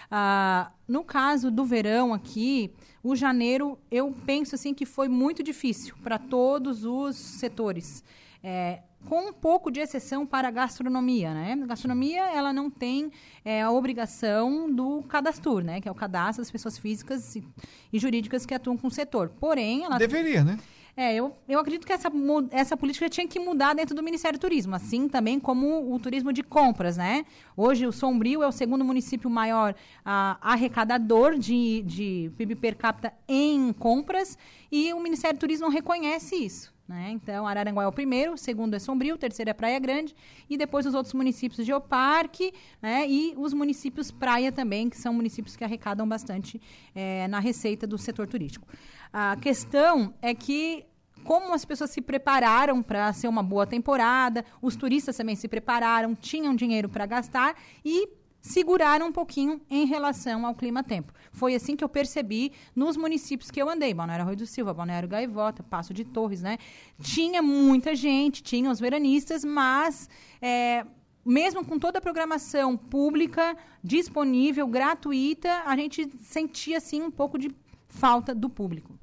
Ah, no caso do verão aqui, o janeiro eu penso assim que foi muito difícil para todos os setores. É, com um pouco de exceção para a gastronomia, né? A gastronomia, ela não tem é, a obrigação do cadastro, né? Que é o cadastro das pessoas físicas e, e jurídicas que atuam com o setor. Porém, ela... Deveria, né? É, eu, eu acredito que essa, essa política tinha que mudar dentro do Ministério do Turismo, assim também como o turismo de compras, né? Hoje o Sombrio é o segundo município maior a, arrecadador de, de PIB per capita em compras e o Ministério do Turismo reconhece isso. Né? Então, Araranguá é o primeiro, o segundo é Sombrio, o terceiro é Praia Grande, e depois os outros municípios de Oparque, né? e os municípios praia também, que são municípios que arrecadam bastante é, na receita do setor turístico. A questão é que como as pessoas se prepararam para ser uma boa temporada, os turistas também se prepararam, tinham dinheiro para gastar e seguraram um pouquinho em relação ao clima-tempo. Foi assim que eu percebi nos municípios que eu andei, Balneário Arroio do Silva, Balneário Gaivota, Passo de Torres, né? Tinha muita gente, tinha os veranistas, mas é, mesmo com toda a programação pública disponível, gratuita, a gente sentia assim um pouco de falta do público.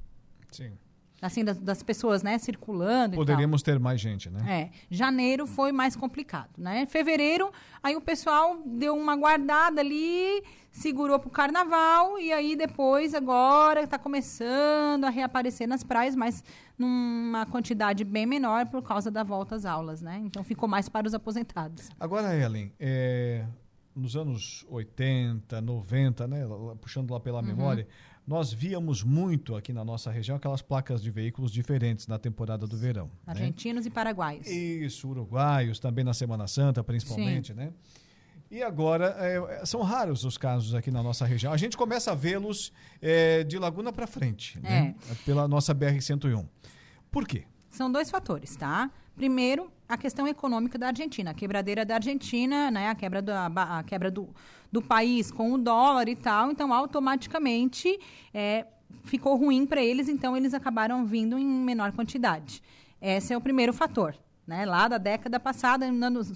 Sim assim, das, das, pessoas, né, circulando Poderíamos ter mais gente, né? É. Janeiro foi mais complicado, né? Fevereiro, aí o pessoal deu uma guardada ali, segurou pro carnaval e aí depois, agora, está começando a reaparecer nas praias, mas numa quantidade bem menor por causa da volta às aulas, né? Então ficou mais para os aposentados. Agora, Ellen, é nos anos 80, 90, né, puxando lá pela uhum. memória, nós víamos muito aqui na nossa região aquelas placas de veículos diferentes na temporada do verão. Né? Argentinos né? e paraguaios. Isso, uruguaios, também na Semana Santa, principalmente, Sim. né? E agora, é, são raros os casos aqui na nossa região. A gente começa a vê-los é, de Laguna para frente, né? É. Pela nossa BR-101. Por quê? São dois fatores, tá? Primeiro, a questão econômica da Argentina, a quebradeira da Argentina, né, a quebra, do, a, quebra do, do país com o dólar e tal, então automaticamente é, ficou ruim para eles, então eles acabaram vindo em menor quantidade. Esse é o primeiro fator né? Lá da década passada,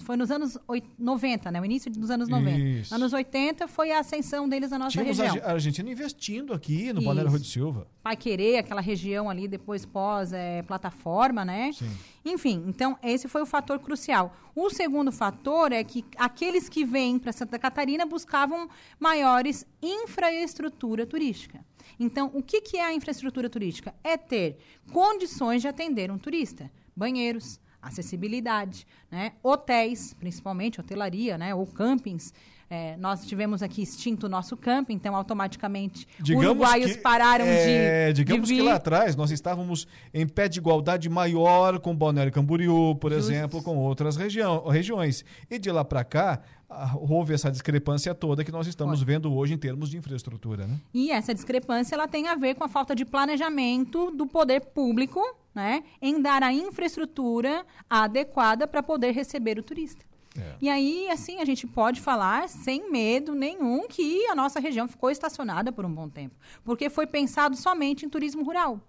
foi nos anos 90, né? O início dos anos 90. Isso. Anos 80 foi a ascensão deles na nossa Tínhamos região. a Argentina investindo aqui no Balneário Rui de Silva. Pai Querer, aquela região ali depois pós é, plataforma, né? Sim. Enfim, então esse foi o fator crucial. O segundo fator é que aqueles que vêm para Santa Catarina buscavam maiores infraestrutura turística. Então, o que, que é a infraestrutura turística? É ter condições de atender um turista. Banheiros, acessibilidade, né? Hotéis, principalmente hotelaria, né? Ou campings. É, nós tivemos aqui extinto o nosso camping, então automaticamente digamos uruguaios que, pararam é, de. Digamos de que lá atrás nós estávamos em pé de igualdade maior com Balneário Camboriú, por Justo. exemplo, com outras região, regiões. E de lá para cá, houve essa discrepância toda que nós estamos vendo hoje em termos de infraestrutura. Né? E essa discrepância ela tem a ver com a falta de planejamento do poder público né, em dar a infraestrutura adequada para poder receber o turista. É. E aí, assim, a gente pode falar sem medo nenhum que a nossa região ficou estacionada por um bom tempo, porque foi pensado somente em turismo rural.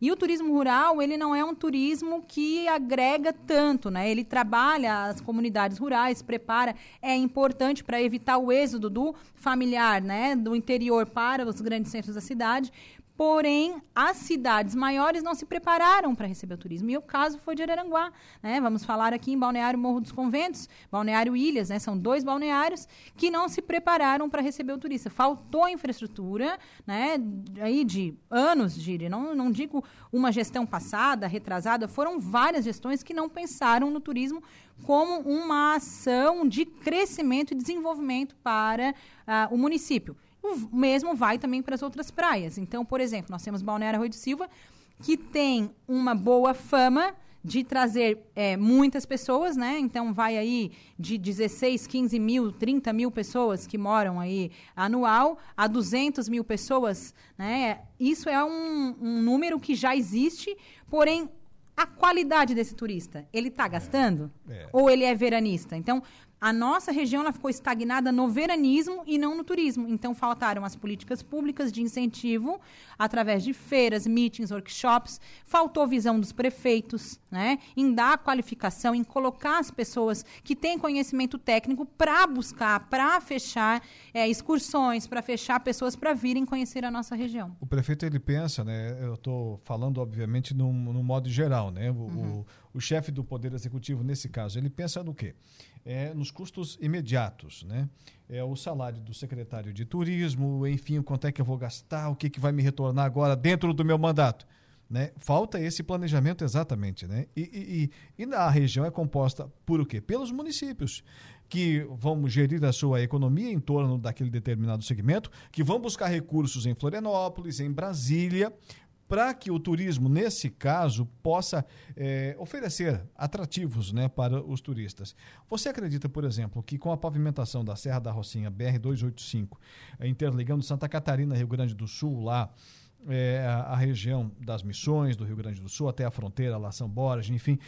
E o turismo rural, ele não é um turismo que agrega tanto, né? Ele trabalha as comunidades rurais, prepara, é importante para evitar o êxodo do familiar, né, do interior para os grandes centros da cidade, Porém, as cidades maiores não se prepararam para receber o turismo. E o caso foi de Araranguá. Né? Vamos falar aqui em Balneário Morro dos Conventos, Balneário Ilhas, né? são dois balneários que não se prepararam para receber o turista. Faltou infraestrutura, né? aí de anos, de, não, não digo uma gestão passada, retrasada, foram várias gestões que não pensaram no turismo como uma ação de crescimento e desenvolvimento para uh, o município. O mesmo vai também para as outras praias. Então, por exemplo, nós temos Balneário Rui de Silva, que tem uma boa fama de trazer é, muitas pessoas, né? Então vai aí de 16, 15 mil, 30 mil pessoas que moram aí anual a 200 mil pessoas, né? Isso é um, um número que já existe, porém a qualidade desse turista, ele está gastando? É. Ou ele é veranista? Então, a nossa região ela ficou estagnada no veranismo e não no turismo. Então, faltaram as políticas públicas de incentivo através de feiras, meetings, workshops. Faltou visão dos prefeitos né, em dar qualificação, em colocar as pessoas que têm conhecimento técnico para buscar, para fechar é, excursões, para fechar pessoas para virem conhecer a nossa região. O prefeito ele pensa, né? Eu estou falando, obviamente, no, no modo geral, né? O, uhum. o, o chefe do Poder Executivo, nesse caso, ele pensa no quê? é, nos custos imediatos, né? É o salário do secretário de turismo, enfim, quanto é que eu vou gastar, o que, que vai me retornar agora dentro do meu mandato. Né? Falta esse planejamento exatamente. Né? E, e, e, e a região é composta por o quê? Pelos municípios que vão gerir a sua economia em torno daquele determinado segmento, que vão buscar recursos em Florianópolis, em Brasília, para que o turismo, nesse caso, possa é, oferecer atrativos né, para os turistas. Você acredita, por exemplo, que com a pavimentação da Serra da Rocinha, BR-285, interligando Santa Catarina, Rio Grande do Sul, lá, é, a, a, região das Missões do Rio Grande do Sul, até a fronteira, lá São Borges, enfim,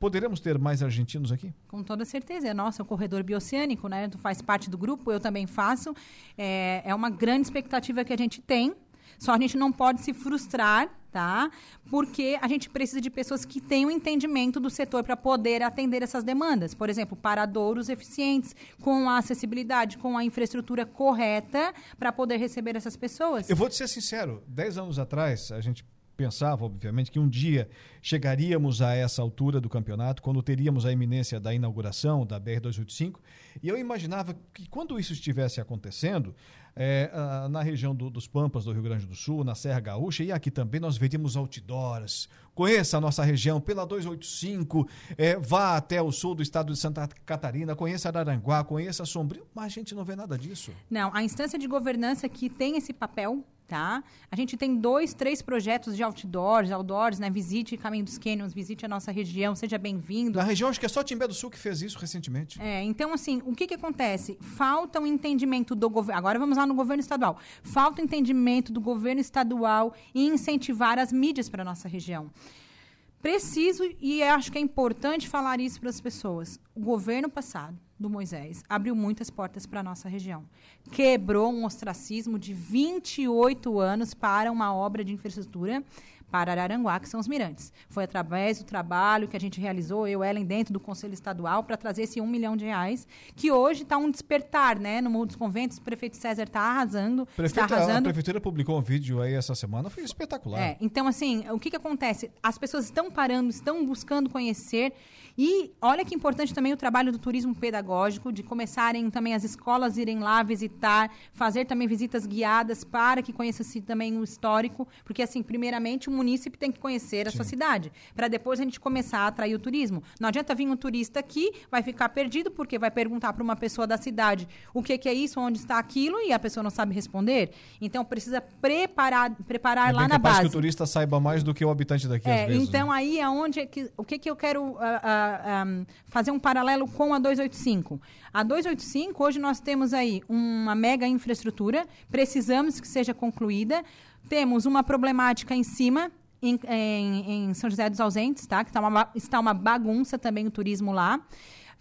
Poderemos ter mais argentinos aqui? Com toda certeza. É nosso, é o corredor bioceânico, né? Tu faz parte do grupo, eu também faço. É, é uma grande expectativa que a gente tem só a gente não pode se frustrar, tá? Porque a gente precisa de pessoas que tenham entendimento do setor para poder atender essas demandas. Por exemplo, paradouros eficientes, com a acessibilidade, com a infraestrutura correta para poder receber essas pessoas. Eu vou te ser sincero, dez anos atrás, a gente pensava, obviamente, que um dia chegaríamos a essa altura do campeonato, quando teríamos a iminência da inauguração da BR-285, e eu imaginava que quando isso estivesse acontecendo, é, na região do, dos Pampas do Rio Grande do Sul, na Serra Gaúcha, e aqui também nós veríamos outdoors. Conheça a nossa região pela 285, é, vá até o sul do estado de Santa Catarina, conheça Araranguá, conheça Sombrio, mas a gente não vê nada disso. Não, a instância de governança que tem esse papel tá? A gente tem dois, três projetos de outdoors, outdoors, né? Visite Caminho dos Canyons, visite a nossa região, seja bem-vindo. Na região, acho que é só Timbé do Sul que fez isso recentemente. É, então, assim, o que que acontece? Falta um entendimento do governo, agora vamos lá no governo estadual, falta um entendimento do governo estadual em incentivar as mídias para a nossa região. Preciso, e acho que é importante falar isso para as pessoas, o governo passado, do Moisés abriu muitas portas para a nossa região. Quebrou um ostracismo de 28 anos para uma obra de infraestrutura para Araranguá, que são os mirantes. Foi através do trabalho que a gente realizou, eu, Ellen, dentro do Conselho Estadual, para trazer esse um milhão de reais, que hoje está um despertar, né? No mundo dos conventos, o prefeito César está arrasando. Prefeita, tá arrasando. A prefeitura publicou um vídeo aí essa semana, foi espetacular. É, então, assim, o que, que acontece? As pessoas estão parando, estão buscando conhecer e olha que importante também o trabalho do turismo pedagógico, de começarem também as escolas irem lá visitar, fazer também visitas guiadas para que conheça-se também o histórico, porque assim, primeiramente o munícipe tem que conhecer a Sim. sua cidade, para depois a gente começar a atrair o turismo. Não adianta vir um turista aqui, vai ficar perdido porque vai perguntar para uma pessoa da cidade o que, que, é isso, onde está aquilo e a pessoa não sabe responder. Então precisa preparar, preparar é lá na base. que o turista saiba mais do que o habitante daqui é, vezes. Então né? aí é onde é que, o que, que eu quero uh, uh, um, fazer um paralelo com a 285. A 285, hoje nós temos aí uma mega infraestrutura, precisamos que seja concluída. Temos uma problemática em cima, em, em, em, São José dos Ausentes, tá? Que tá uma, está uma bagunça também o turismo lá.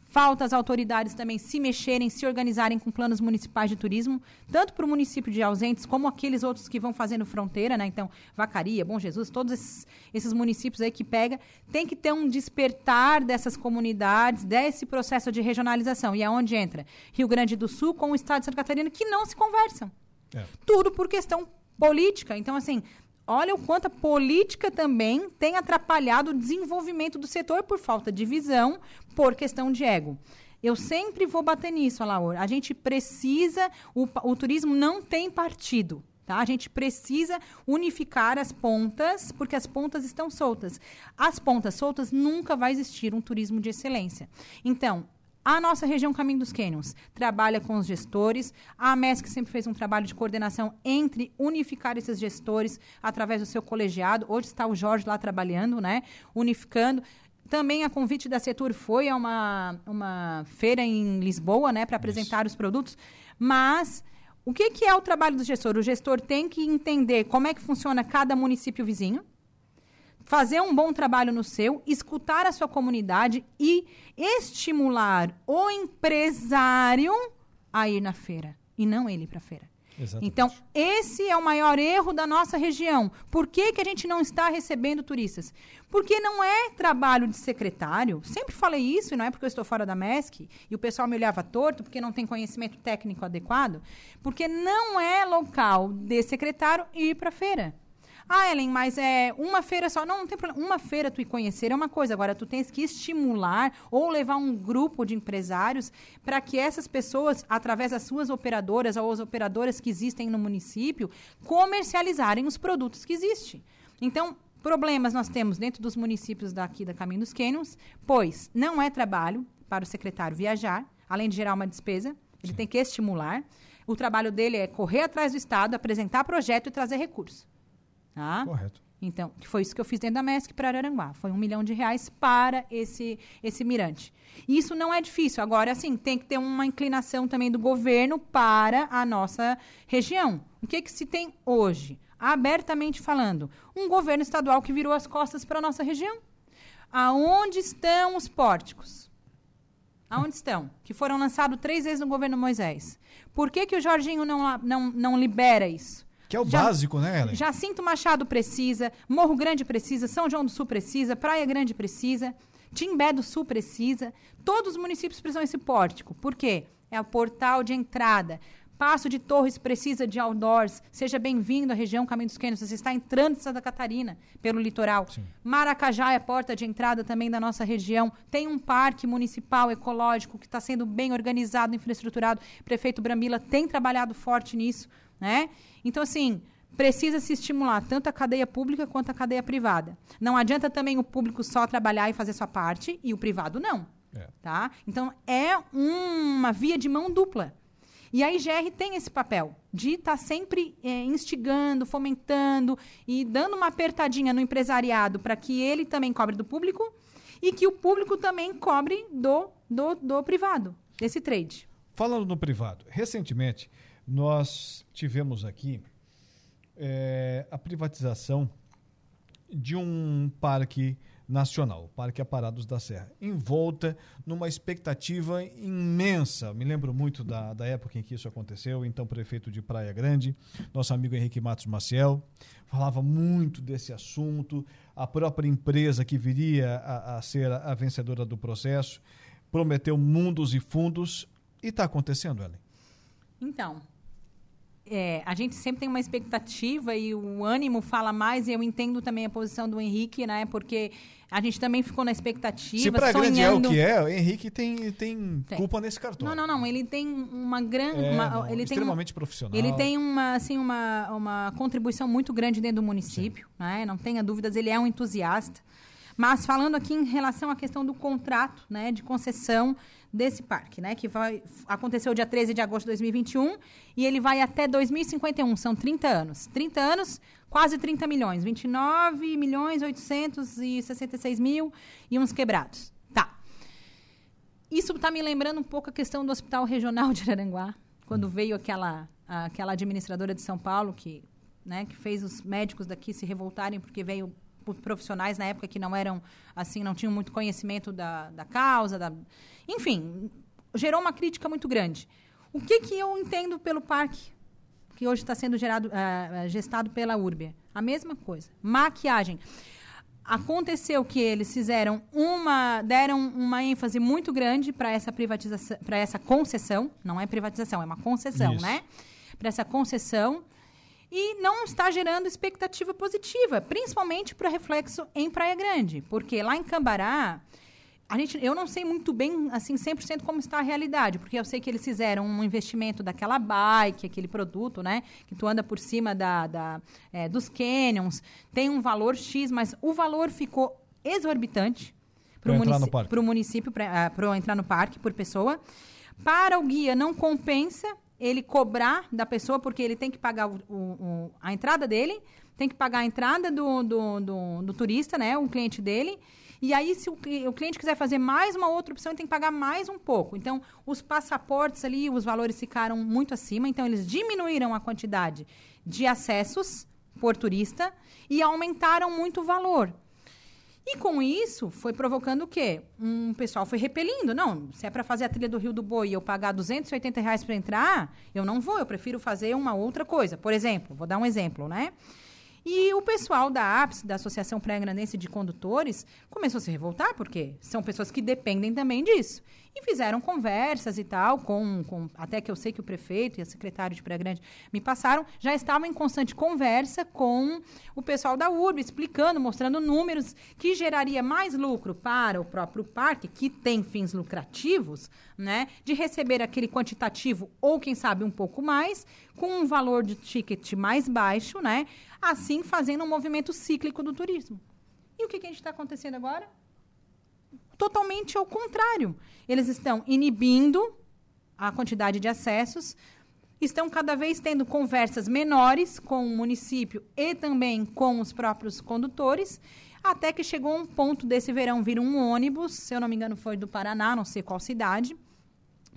Falta as autoridades também se mexerem, se organizarem com planos municipais de turismo, tanto para o município de Ausentes, como aqueles outros que vão fazendo fronteira, né? Então, Vacaria, Bom Jesus, todos esses, esses municípios aí que pega, tem que ter um despertar dessas comunidades, desse processo de regionalização. E é onde entra Rio Grande do Sul com o estado de Santa Catarina, que não se conversam. É. Tudo por questão política. Então, assim, olha o quanto a política também tem atrapalhado o desenvolvimento do setor por falta de visão, por questão de ego. Eu sempre vou bater nisso, Alaor. A gente precisa, o, o turismo não tem partido. Tá? A gente precisa unificar as pontas, porque as pontas estão soltas. As pontas soltas nunca vai existir um turismo de excelência. Então, a nossa região Caminho dos Cânions trabalha com os gestores. A MESC sempre fez um trabalho de coordenação entre unificar esses gestores através do seu colegiado. Hoje está o Jorge lá trabalhando, né? Unificando. Também a convite da Setur foi a uma, uma feira em Lisboa, né, para apresentar os produtos. Mas o que, que é o trabalho do gestor? O gestor tem que entender como é que funciona cada município vizinho fazer um bom trabalho no seu, escutar a sua comunidade e estimular o empresário a ir na feira e não ele para a feira. Exatamente. Então, esse é o maior erro da nossa região. Por que, que a gente não está recebendo turistas? Porque não é trabalho de secretário. Sempre falei isso, e não é porque eu estou fora da MESC e o pessoal me olhava torto porque não tem conhecimento técnico adequado. Porque não é local de secretário ir para a feira. Ah, Ellen, mas é uma feira só. Não, não tem problema. Uma feira tu ir conhecer é uma coisa. Agora, tu tens que estimular ou levar um grupo de empresários para que essas pessoas, através das suas operadoras ou as operadoras que existem no município, comercializarem os produtos que existem. Então, problemas nós temos dentro dos municípios daqui da Caminho dos Canyons, pois não é trabalho para o secretário viajar, além de gerar uma despesa, ele Sim. tem que estimular. O trabalho dele é correr atrás do Estado, apresentar projeto e trazer recursos. Tá? Correto. Então, foi isso que eu fiz dentro da MESC para Araranguá. Foi um milhão de reais para esse, esse mirante. Isso não é difícil. Agora, assim, tem que ter uma inclinação também do governo para a nossa região. O que, que se tem hoje? Abertamente falando, um governo estadual que virou as costas para a nossa região. Aonde estão os pórticos? Aonde estão? Que foram lançados três vezes no governo Moisés. Por que, que o Jorginho não, não, não libera isso? Que é o já, básico, né, Ellen? Jacinto Machado precisa, Morro Grande precisa, São João do Sul precisa, Praia Grande precisa, Timbé do Sul precisa. Todos os municípios precisam desse pórtico. Por quê? É o portal de entrada Passo de Torres precisa de outdoors. Seja bem-vindo à região Caminho dos Cânions. Você está entrando em Santa Catarina pelo litoral. Sim. Maracajá é a porta de entrada também da nossa região. Tem um parque municipal ecológico que está sendo bem organizado, infraestruturado. O prefeito Brambila tem trabalhado forte nisso, né? Então, assim, precisa se estimular tanto a cadeia pública quanto a cadeia privada. Não adianta também o público só trabalhar e fazer sua parte e o privado não. É. Tá? Então, é uma via de mão dupla. E a IGR tem esse papel de estar tá sempre é, instigando, fomentando e dando uma apertadinha no empresariado para que ele também cobre do público e que o público também cobre do, do, do privado, desse trade. Falando no privado, recentemente nós tivemos aqui é, a privatização de um parque nacional, Parque Aparados da Serra, envolta numa expectativa imensa. Me lembro muito da, da época em que isso aconteceu, então prefeito de Praia Grande, nosso amigo Henrique Matos Maciel, falava muito desse assunto, a própria empresa que viria a, a ser a vencedora do processo prometeu mundos e fundos e está acontecendo, Ellen? Então, é, a gente sempre tem uma expectativa e o ânimo fala mais, e eu entendo também a posição do Henrique, né? Porque a gente também ficou na expectativa, Se pra sonhando... é o que é, o Henrique tem, tem, tem. culpa nesse cartão. Não, não, não. Ele tem uma grande... É, ele extremamente tem um, profissional. Ele tem uma, assim, uma, uma contribuição muito grande dentro do município, né? Não tenha dúvidas, ele é um entusiasta. Mas falando aqui em relação à questão do contrato, né, de concessão desse parque, né, que vai aconteceu dia 13 de agosto de 2021 e ele vai até 2051, são 30 anos. 30 anos, quase 30 milhões, 29 milhões 866 mil e uns quebrados. Tá. Isso está me lembrando um pouco a questão do Hospital Regional de Araranguá, quando hum. veio aquela aquela administradora de São Paulo que, né, que fez os médicos daqui se revoltarem porque veio profissionais na época que não eram assim, não tinham muito conhecimento da, da causa, da... enfim, gerou uma crítica muito grande. O que, que eu entendo pelo parque que hoje está sendo gerado, uh, gestado pela Urbia? A mesma coisa. Maquiagem. Aconteceu que eles fizeram uma, deram uma ênfase muito grande para essa privatização, para essa concessão, não é privatização, é uma concessão, Isso. né? Para essa concessão e não está gerando expectativa positiva, principalmente para reflexo em Praia Grande, porque lá em Cambará, a gente, eu não sei muito bem, assim, 100% como está a realidade, porque eu sei que eles fizeram um investimento daquela bike, aquele produto, né, que tu anda por cima da, da é, dos canyons, tem um valor X, mas o valor ficou exorbitante para o munici município, para uh, entrar no parque por pessoa. Para o guia não compensa, ele cobrar da pessoa, porque ele tem que pagar o, o, a entrada dele, tem que pagar a entrada do, do, do, do turista, né? O cliente dele. E aí, se o, o, cliente quiser fazer mais uma outra opção, ele tem que pagar mais um pouco. Então, os passaportes ali, os valores ficaram muito acima. Então, eles diminuíram a quantidade de acessos por turista e aumentaram muito o valor. E com isso, foi provocando o quê? Um pessoal foi repelindo. Não, se é para fazer a trilha do Rio do Boi e eu pagar 280 reais para entrar, eu não vou, eu prefiro fazer uma outra coisa. Por exemplo, vou dar um exemplo, né? E o pessoal da APS, da Associação Pré-Grandense de Condutores, começou a se revoltar, porque são pessoas que dependem também disso. E fizeram conversas e tal, com, com até que eu sei que o prefeito e a secretária de Pré-Grande me passaram, já estavam em constante conversa com o pessoal da URB, explicando, mostrando números que geraria mais lucro para o próprio parque, que tem fins lucrativos, né, de receber aquele quantitativo ou, quem sabe, um pouco mais, com um valor de ticket mais baixo, né, assim fazendo um movimento cíclico do turismo. E o que, que a gente está acontecendo agora? Totalmente ao contrário. Eles estão inibindo a quantidade de acessos, estão cada vez tendo conversas menores com o município e também com os próprios condutores, até que chegou um ponto desse verão vir um ônibus, se eu não me engano foi do Paraná, não sei qual cidade,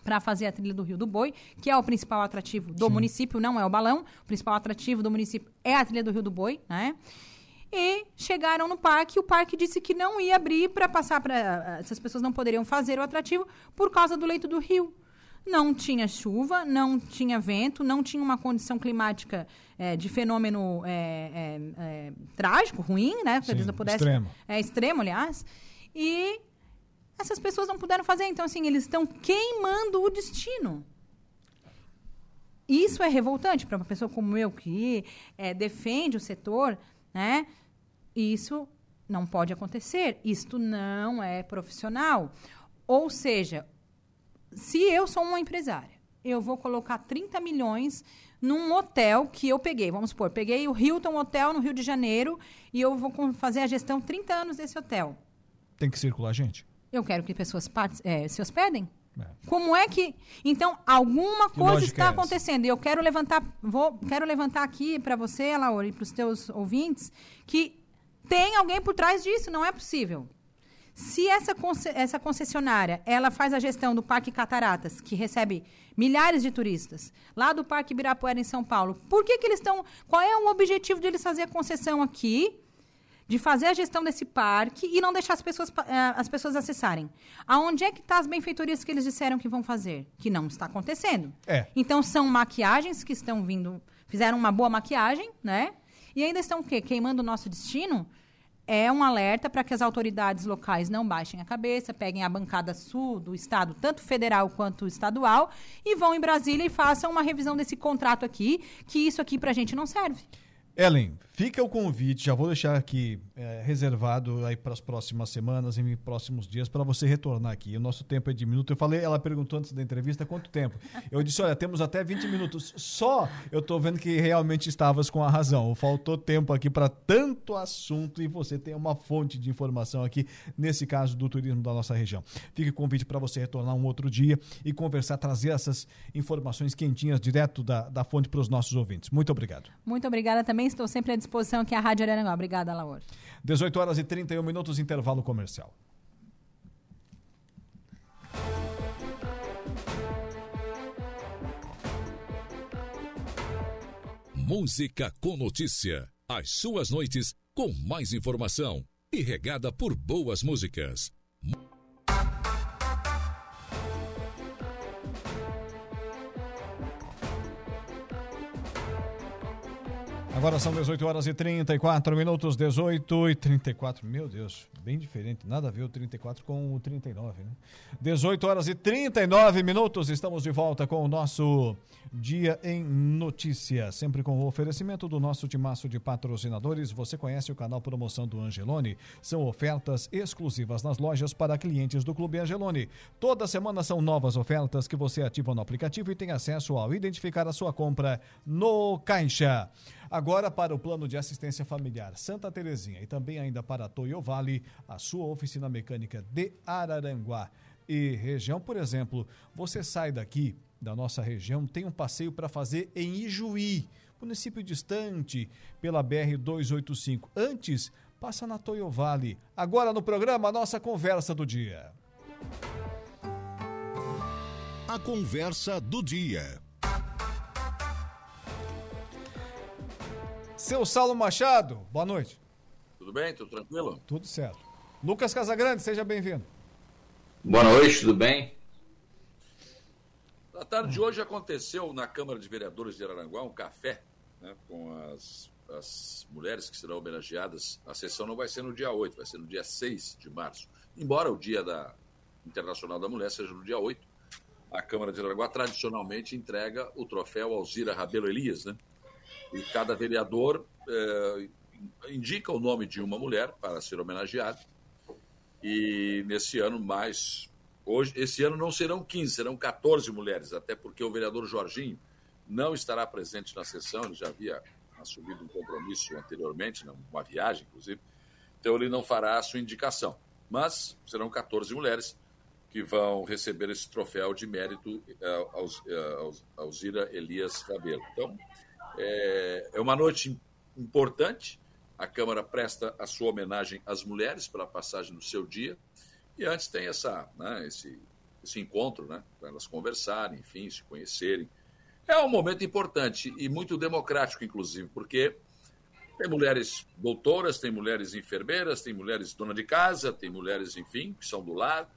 para fazer a trilha do Rio do Boi, que é o principal atrativo do Sim. município, não é o balão. O principal atrativo do município é a trilha do Rio do Boi, né? E chegaram no parque, e o parque disse que não ia abrir para passar para essas pessoas não poderiam fazer o atrativo por causa do leito do rio. Não tinha chuva, não tinha vento, não tinha uma condição climática é, de fenômeno é, é, é trágico, ruim, né? Sim, eles não pudessem, extremo. É extremo, aliás. E essas pessoas não puderam fazer. Então, assim, eles estão queimando o destino. isso é revoltante para uma pessoa como eu que é, defende o setor, né? Isso não pode acontecer. Isto não é profissional. Ou seja, se eu sou uma empresária, eu vou colocar 30 milhões num hotel que eu peguei. Vamos supor, peguei o Hilton Hotel no Rio de Janeiro e eu vou fazer a gestão 30 anos desse hotel. Tem que circular gente. Eu quero que pessoas é, se hospedem. É. Como é que. Então, alguma que coisa está é acontecendo. E eu quero levantar, vou, quero levantar aqui para você, Laura, e para os teus ouvintes, que tem alguém por trás disso, não é possível. Se essa, essa concessionária ela faz a gestão do Parque Cataratas, que recebe milhares de turistas, lá do Parque Ibirapuera em São Paulo, por que, que eles estão. Qual é o objetivo de eles fazer a concessão aqui, de fazer a gestão desse parque e não deixar as pessoas, uh, as pessoas acessarem? Aonde é que estão tá as benfeitorias que eles disseram que vão fazer? Que não está acontecendo. É. Então são maquiagens que estão vindo. Fizeram uma boa maquiagem, né? E ainda estão o quê? Queimando o nosso destino? é um alerta para que as autoridades locais não baixem a cabeça, peguem a bancada sul do Estado, tanto federal quanto estadual, e vão em Brasília e façam uma revisão desse contrato aqui, que isso aqui para a gente não serve. Ellen, fica o convite, já vou deixar aqui é, reservado aí para as próximas semanas e próximos dias para você retornar aqui. O nosso tempo é de minuto. Eu falei, ela perguntou antes da entrevista quanto tempo. Eu disse, olha, temos até 20 minutos. Só eu estou vendo que realmente estavas com a razão. Faltou tempo aqui para tanto assunto e você tem uma fonte de informação aqui, nesse caso do turismo da nossa região. Fica o convite para você retornar um outro dia e conversar, trazer essas informações quentinhas direto da, da fonte para os nossos ouvintes. Muito obrigado. Muito obrigada também. Estou sempre disposição aqui a Rádio Araranguá. Obrigada, Laura. 18 horas e 31 minutos, intervalo comercial. Música com notícia. As suas noites com mais informação e regada por boas músicas. Agora são 18 horas e 34 minutos, 18 e 34. Meu Deus, bem diferente. Nada a ver o 34 com o 39, né? 18 horas e 39 minutos. Estamos de volta com o nosso Dia em Notícia. Sempre com o oferecimento do nosso timaço de patrocinadores. Você conhece o canal Promoção do Angelone? São ofertas exclusivas nas lojas para clientes do Clube Angelone. Toda semana são novas ofertas que você ativa no aplicativo e tem acesso ao identificar a sua compra no caixa. Agora para o plano de assistência familiar Santa Terezinha e também ainda para Toyo Vale, a sua oficina mecânica de Araranguá e região, por exemplo, você sai daqui da nossa região, tem um passeio para fazer em Ijuí, município distante, pela BR 285. Antes, passa na Toyo Vale. Agora no programa, a nossa conversa do dia. A conversa do dia. Seu Saulo Machado, boa noite. Tudo bem? Tudo tranquilo? Tudo certo. Lucas Casagrande, seja bem-vindo. Boa noite, tudo bem? Na tarde de hoje aconteceu na Câmara de Vereadores de Araranguá um café né, com as, as mulheres que serão homenageadas. A sessão não vai ser no dia 8, vai ser no dia 6 de março. Embora o Dia da Internacional da Mulher seja no dia 8, a Câmara de Araranguá tradicionalmente entrega o troféu Alzira Rabelo Elias, né? E cada vereador é, indica o nome de uma mulher para ser homenageada. E nesse ano, mais. Hoje, esse ano não serão 15, serão 14 mulheres, até porque o vereador Jorginho não estará presente na sessão, ele já havia assumido um compromisso anteriormente, uma viagem, inclusive, então ele não fará a sua indicação. Mas serão 14 mulheres que vão receber esse troféu de mérito uh, aos, uh, Alzira Elias Rabelo. Então, é, é uma noite importante. A Câmara presta a sua homenagem às mulheres pela passagem do seu dia. E antes tem essa, né, esse, esse encontro, né, para elas conversarem, enfim, se conhecerem. É um momento importante e muito democrático, inclusive, porque tem mulheres doutoras, tem mulheres enfermeiras, tem mulheres dona de casa, tem mulheres, enfim, que são do lar.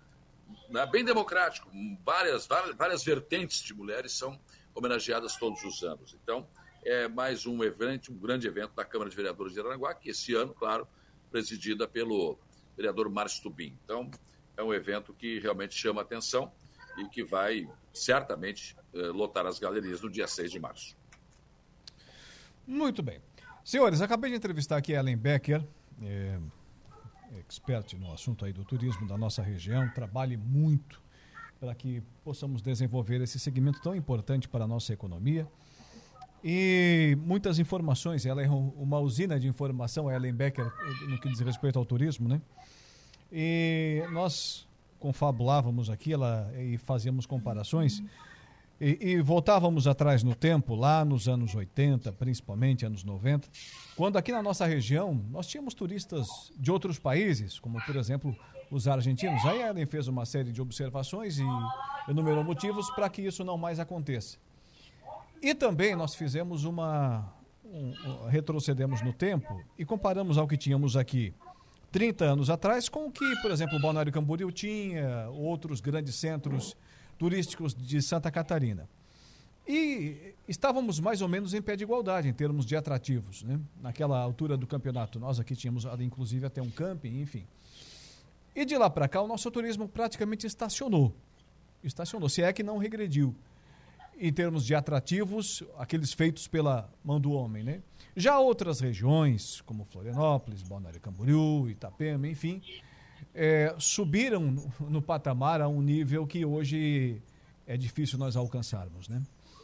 Né, bem democrático. Várias, várias, várias vertentes de mulheres são homenageadas todos os anos. Então, é mais um evento, um grande evento da Câmara de Vereadores de Aranguá, que esse ano, claro, presidida pelo vereador Márcio Tubim. Então, é um evento que realmente chama atenção e que vai certamente eh, lotar as galerias no dia 6 de março. Muito bem. Senhores, acabei de entrevistar aqui a Ellen Becker, é, expert no assunto aí do turismo da nossa região, trabalhe muito para que possamos desenvolver esse segmento tão importante para a nossa economia. E muitas informações, ela é uma usina de informação, a Ellen Becker, no que diz respeito ao turismo, né? E nós confabulávamos aqui ela, e fazíamos comparações e, e, voltávamos atrás no tempo, lá nos anos 80, principalmente anos 90, quando aqui na nossa região nós tínhamos turistas de outros países, como por exemplo os argentinos. Aí a Ellen fez uma série de observações e enumerou motivos para que isso não mais aconteça. E também nós fizemos uma. Um, retrocedemos no tempo e comparamos ao que tínhamos aqui 30 anos atrás com o que, por exemplo, o Balneário Camboriú tinha, outros grandes centros turísticos de Santa Catarina. E estávamos mais ou menos em pé de igualdade em termos de atrativos, né? Naquela altura do campeonato, nós aqui tínhamos inclusive até um camping, enfim. E de lá para cá o nosso turismo praticamente estacionou. Estacionou, se é que não regrediu em termos de atrativos, aqueles feitos pela mão do homem, né? Já outras regiões, como Florianópolis, Balneário Camboriú, Itapema, enfim, é, subiram no, no patamar a um nível que hoje é difícil nós alcançarmos, né?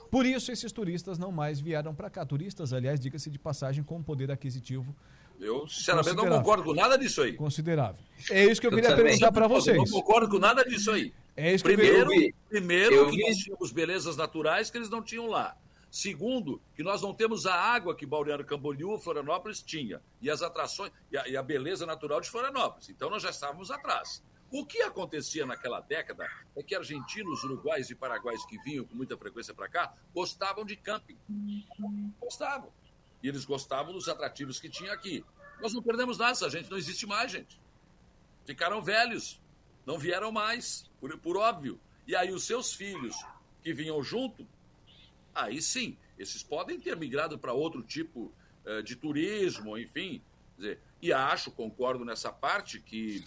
Por isso esses turistas não mais vieram para cá. Turistas, aliás, diga-se de passagem, com poder aquisitivo. Eu, sinceramente, não concordo com nada disso aí. Considerável. É isso que eu, eu queria perguntar para vocês. Não concordo com nada disso aí. É isso primeiro, que eu vi. primeiro eu que nós tínhamos belezas naturais que eles não tinham lá. Segundo, que nós não temos a água que Balneário Camboriú, Florianópolis tinha, e as atrações, e a, e a beleza natural de Florianópolis. Então nós já estávamos atrás. O que acontecia naquela década é que argentinos, uruguais e paraguaios que vinham com muita frequência para cá gostavam de camping. Gostavam. E eles gostavam dos atrativos que tinha aqui. Nós não perdemos nada, essa gente não existe mais, gente. Ficaram velhos, não vieram mais, por, por óbvio. E aí os seus filhos que vinham junto aí sim, esses podem ter migrado para outro tipo uh, de turismo, enfim. Dizer, e acho, concordo nessa parte, que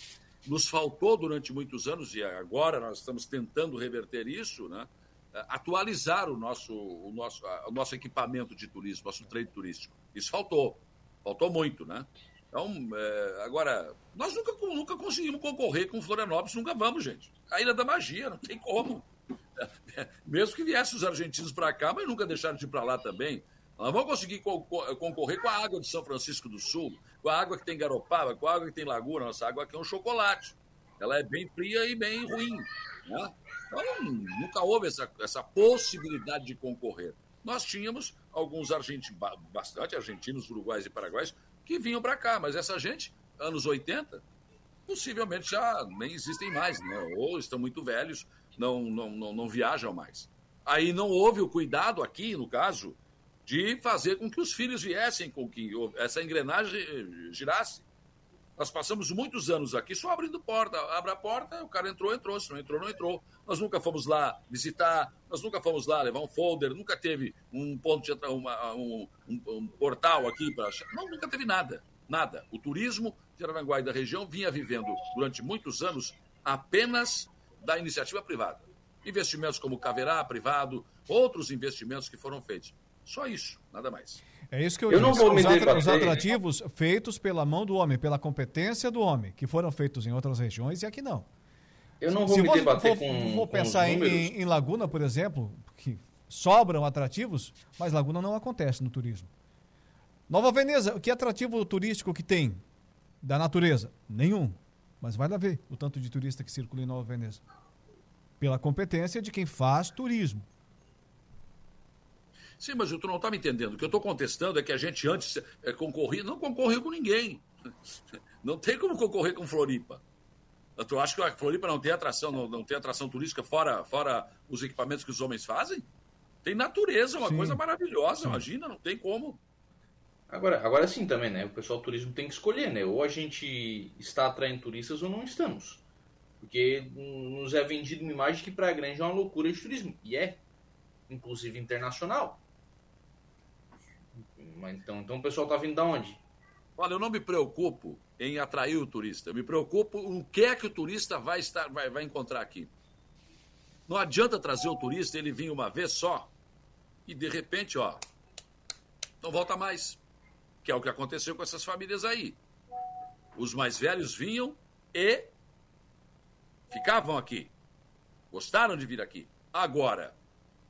nos faltou durante muitos anos, e agora nós estamos tentando reverter isso, né? Eh, atualizar o nosso, o, nosso, o nosso equipamento de turismo, nosso trade turístico. Isso faltou, faltou muito, né? Então, é, agora, nós nunca, nunca conseguimos concorrer com Florianópolis, nunca vamos, gente. A Ilha da Magia, não tem como. (laughs) Mesmo que viessem os argentinos para cá, mas nunca deixaram de ir para lá também. Nós vamos conseguir concorrer com a água de São Francisco do Sul, com a água que tem Garopaba, com a água que tem Laguna. Nossa água aqui é um chocolate. Ela é bem fria e bem ruim. Né? Então, nunca houve essa, essa possibilidade de concorrer. Nós tínhamos alguns argentinos, bastante argentinos, uruguais e paraguaios, que vinham para cá, mas essa gente, anos 80, possivelmente já nem existem mais, né? ou estão muito velhos, não, não, não, não viajam mais. Aí não houve o cuidado aqui, no caso, de fazer com que os filhos viessem, com que essa engrenagem girasse. Nós passamos muitos anos aqui só abrindo porta. Abre a porta, o cara entrou, entrou. Se não entrou, não entrou. Nós nunca fomos lá visitar, nós nunca fomos lá levar um folder, nunca teve um ponto de uma, um, um, um, portal aqui para. Não, nunca teve nada. Nada. O turismo de Aranguai da região vinha vivendo durante muitos anos apenas da iniciativa privada. Investimentos como Caverá privado, outros investimentos que foram feitos. Só isso, nada mais. É isso que eu, eu disse. Não vou me os, os atrativos feitos pela mão do homem, pela competência do homem, que foram feitos em outras regiões e aqui não. Eu não vou Se me debater com Vou pensar em, em, Laguna, por exemplo, que sobram atrativos, mas Laguna não acontece no turismo. Nova Veneza, que atrativo turístico que tem da natureza? Nenhum. Mas vai lá ver o tanto de turista que circula em Nova Veneza. Pela competência de quem faz turismo. Sim, mas tu não está me entendendo. O que eu estou contestando é que a gente antes é, concorria, não concorreu com ninguém. (laughs) Não tem como concorrer com Floripa. Tu acha que a Floripa não tem atração, não, não tem atração turística fora, fora os equipamentos que os homens fazem? Tem natureza, uma Sim. coisa maravilhosa, Sim. imagina, não tem como. Agora, agora sim também, né? O pessoal do turismo tem que escolher, né? Ou a gente está atraindo turistas ou não estamos. Porque nos é vendido uma imagem que Praia Grande é uma loucura de turismo. E é, inclusive internacional. Mas então, então o pessoal está vindo da onde? Olha, eu não me preocupo em atrair o turista. Eu me preocupo o que é que o turista vai estar, vai, vai encontrar aqui. Não adianta trazer o turista ele vir uma vez só e de repente, ó, não volta mais. Que é o que aconteceu com essas famílias aí. Os mais velhos vinham e ficavam aqui. Gostaram de vir aqui. Agora,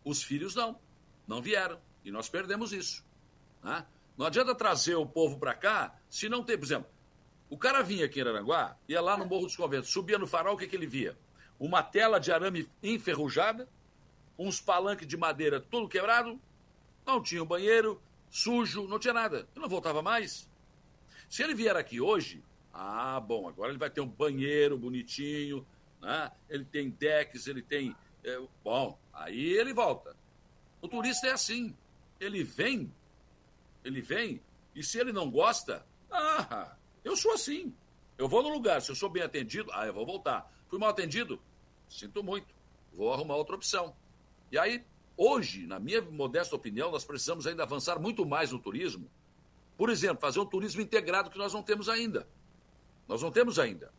os filhos não. Não vieram. E nós perdemos isso. Né? Não adianta trazer o povo para cá se não tem, por exemplo, o cara vinha aqui em Aranguá, ia lá no Morro dos Conventos, subia no farol, o que, que ele via? Uma tela de arame enferrujada, uns palanques de madeira tudo quebrado, não tinha um banheiro, sujo, não tinha nada. Ele não voltava mais. Se ele vier aqui hoje, ah, bom, agora ele vai ter um banheiro bonitinho, né? ele tem decks, ele tem. É, bom, aí ele volta. O turista é assim. Ele vem, ele vem, e se ele não gosta, ah, eu sou assim. Eu vou no lugar, se eu sou bem atendido, ah, eu vou voltar. Fui mal atendido? Sinto muito. Vou arrumar outra opção. E aí, hoje, na minha modesta opinião, nós precisamos ainda avançar muito mais no turismo. Por exemplo, fazer um turismo integrado que nós não temos ainda. Nós não temos ainda.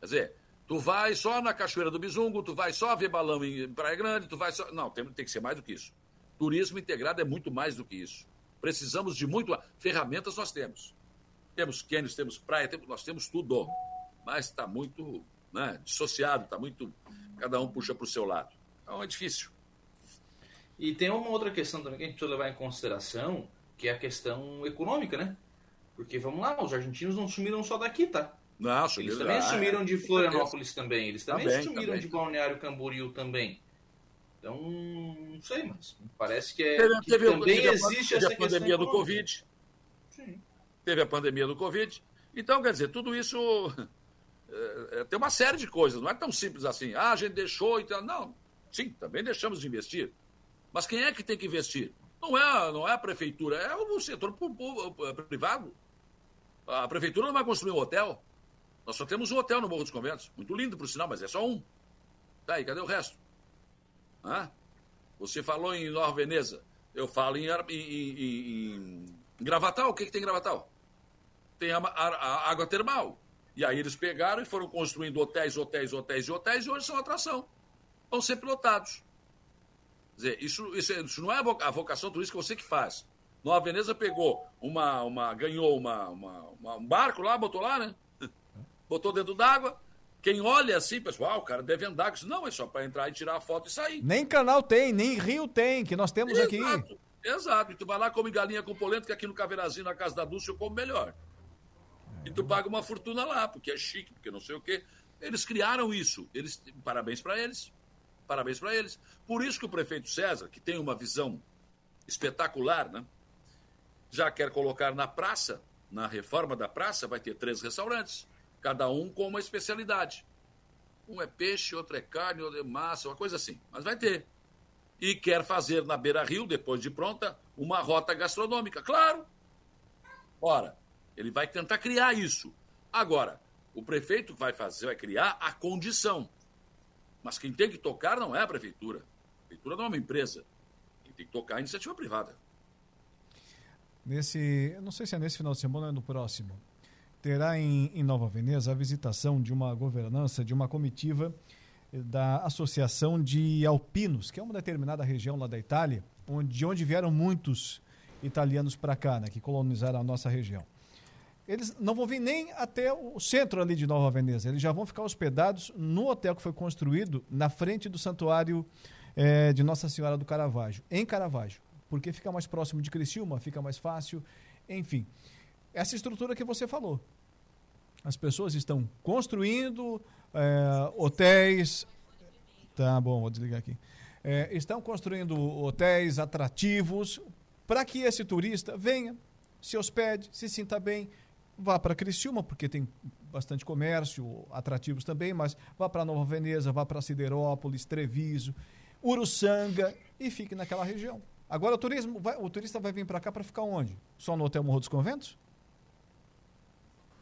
Quer dizer, tu vai só na Cachoeira do Bizungo, tu vai só ver balão em Praia Grande, tu vai só. Não, tem, tem que ser mais do que isso. Turismo integrado é muito mais do que isso. Precisamos de muito. Ferramentas nós temos. Temos cânions, temos praia, temos, nós temos tudo. Mas está muito né, dissociado, está muito. Cada um puxa para o seu lado. Então é difícil. E tem uma outra questão também que a gente precisa levar em consideração, que é a questão econômica, né? Porque vamos lá, os argentinos não sumiram só daqui, tá? Não, Eles também ah, sumiram de Florianópolis também. Eles também, também sumiram também. de Balneário Camboriú também. Então, não sei, mas parece que, é, teve, que teve, também teve existe a, essa a pandemia do Covid. Sim. Teve a pandemia do Covid. Então, quer dizer, tudo isso (laughs) é, é, tem uma série de coisas. Não é tão simples assim. Ah, a gente deixou e então, Não, sim, também deixamos de investir. Mas quem é que tem que investir? Não é, não é a prefeitura, é o setor privado. A prefeitura não vai construir um hotel. Nós só temos um hotel no Morro dos Conventos. Muito lindo, por sinal, mas é só um. Tá aí, cadê o resto? Você falou em Nova Veneza. Eu falo em, em, em, em Gravatal. O que, que tem em Gravatal? Tem a, a, a, água termal. E aí eles pegaram e foram construindo hotéis, hotéis, hotéis e hotéis, e hoje são atração. Vão ser pilotados. Quer dizer, isso, isso, isso não é a vocação turística que você que faz. Nova Veneza pegou uma, uma ganhou uma, uma, uma, um barco lá, botou lá, né? Botou dentro d'água. Quem olha assim, pessoal, o cara deve andar. Não, é só para entrar e tirar a foto e sair. Nem canal tem, nem rio tem, que nós temos exato, aqui. Exato. E tu vai lá, come galinha com polenta, que aqui no Caveirazinho, na casa da Dulce, eu como melhor. E tu paga uma fortuna lá, porque é chique, porque não sei o quê. Eles criaram isso. Eles, parabéns para eles. Parabéns para eles. Por isso que o prefeito César, que tem uma visão espetacular, né? já quer colocar na praça, na reforma da praça, vai ter três restaurantes, cada um com uma especialidade. Um é peixe, outro é carne, outro é massa, uma coisa assim. Mas vai ter. E quer fazer na Beira Rio, depois de pronta, uma rota gastronômica. Claro! Ora, ele vai tentar criar isso. Agora, o prefeito vai fazer, vai criar a condição. Mas quem tem que tocar não é a prefeitura. A prefeitura não é uma empresa. Quem tem que tocar é a iniciativa privada nesse, não sei se é nesse final de semana ou é no próximo, terá em, em Nova Veneza a visitação de uma governança, de uma comitiva da Associação de Alpinos, que é uma determinada região lá da Itália, onde, de onde vieram muitos italianos para cá, né, que colonizaram a nossa região. Eles não vão vir nem até o centro ali de Nova Veneza, eles já vão ficar hospedados no hotel que foi construído na frente do santuário é, de Nossa Senhora do Caravaggio, em Caravaggio porque fica mais próximo de Criciúma, fica mais fácil, enfim. Essa estrutura que você falou. As pessoas estão construindo é, hotéis. Tá bom, vou desligar aqui. É, estão construindo hotéis atrativos para que esse turista venha, se hospede, se sinta bem, vá para Criciúma, porque tem bastante comércio, atrativos também, mas vá para Nova Veneza, vá para Siderópolis, Treviso, Uruçanga e fique naquela região. Agora o turismo, vai, o turista vai vir para cá para ficar onde? Só no Hotel Morro dos Conventos?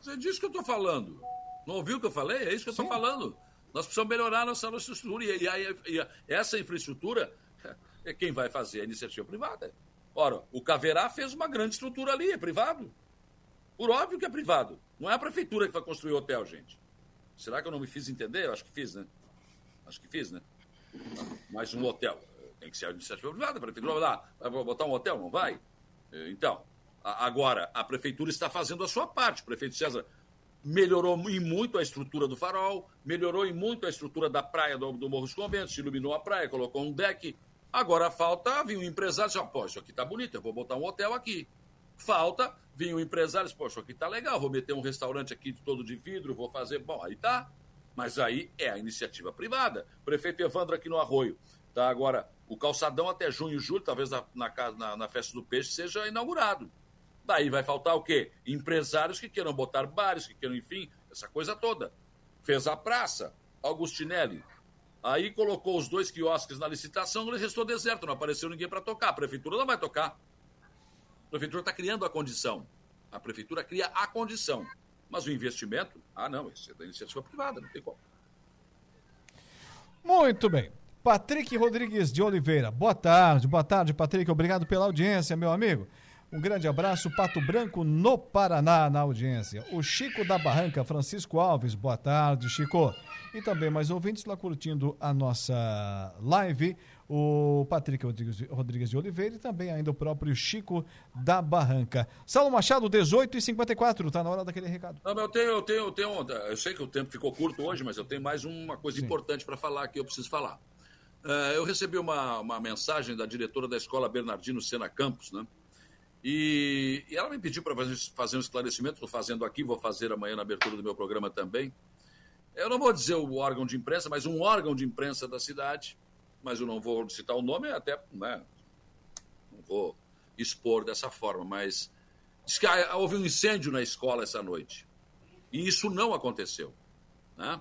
Você disse que eu estou falando. Não ouviu o que eu falei? É isso que eu estou falando. Nós precisamos melhorar a nossa infraestrutura. E, e, e, essa infraestrutura (laughs) é quem vai fazer a iniciativa privada. Ora, o Caverá fez uma grande estrutura ali, é privado. Por óbvio que é privado. Não é a prefeitura que vai construir o hotel, gente. Será que eu não me fiz entender? Eu acho que fiz, né? Acho que fiz, né? Mais um hotel. Tem que ser a iniciativa privada, a prefeitura vai lá, vai botar um hotel, não vai? Então, agora, a prefeitura está fazendo a sua parte. O prefeito César melhorou em muito a estrutura do farol, melhorou em muito a estrutura da praia do, do Morro dos Conventos, iluminou a praia, colocou um deck. Agora falta vir um empresário e dizer, pô, isso aqui tá bonito, eu vou botar um hotel aqui. Falta vir um empresário e dizer, pô, isso aqui tá legal, vou meter um restaurante aqui todo de vidro, vou fazer. Bom, aí tá. Mas aí é a iniciativa privada. Prefeito Evandro aqui no Arroio. Tá agora, o calçadão até junho, julho, talvez na, na, na festa do peixe seja inaugurado. Daí vai faltar o quê? Empresários que queiram botar bares, que queiram, enfim, essa coisa toda. Fez a praça, Augustinelli. Aí colocou os dois quiosques na licitação, ele restou deserto, não apareceu ninguém para tocar. A prefeitura não vai tocar. A prefeitura está criando a condição. A prefeitura cria a condição. Mas o investimento, ah, não, isso é da iniciativa privada, não tem como. Muito bem. Patrick Rodrigues de Oliveira. Boa tarde, boa tarde, Patrick. Obrigado pela audiência, meu amigo. Um grande abraço, Pato Branco, no Paraná, na audiência. O Chico da Barranca, Francisco Alves, boa tarde, Chico. E também mais ouvintes lá curtindo a nossa live, o Patrick Rodrigues, Rodrigues de Oliveira e também ainda o próprio Chico da Barranca. Saulo Machado, 18 e 54 tá na hora daquele recado. Não, eu tenho, eu tenho, eu tenho, eu sei que o tempo ficou curto hoje, mas eu tenho mais uma coisa Sim. importante para falar que eu preciso falar. Uh, eu recebi uma, uma mensagem da diretora da escola Bernardino Sena Campos, né? E, e ela me pediu para fazer, um esclarecimento, estou fazendo aqui, vou fazer amanhã na abertura do meu programa também. Eu não vou dizer o órgão de imprensa, mas um órgão de imprensa da cidade, mas eu não vou citar o nome, até né, não vou expor dessa forma, mas diz que houve um incêndio na escola essa noite. E isso não aconteceu. Né?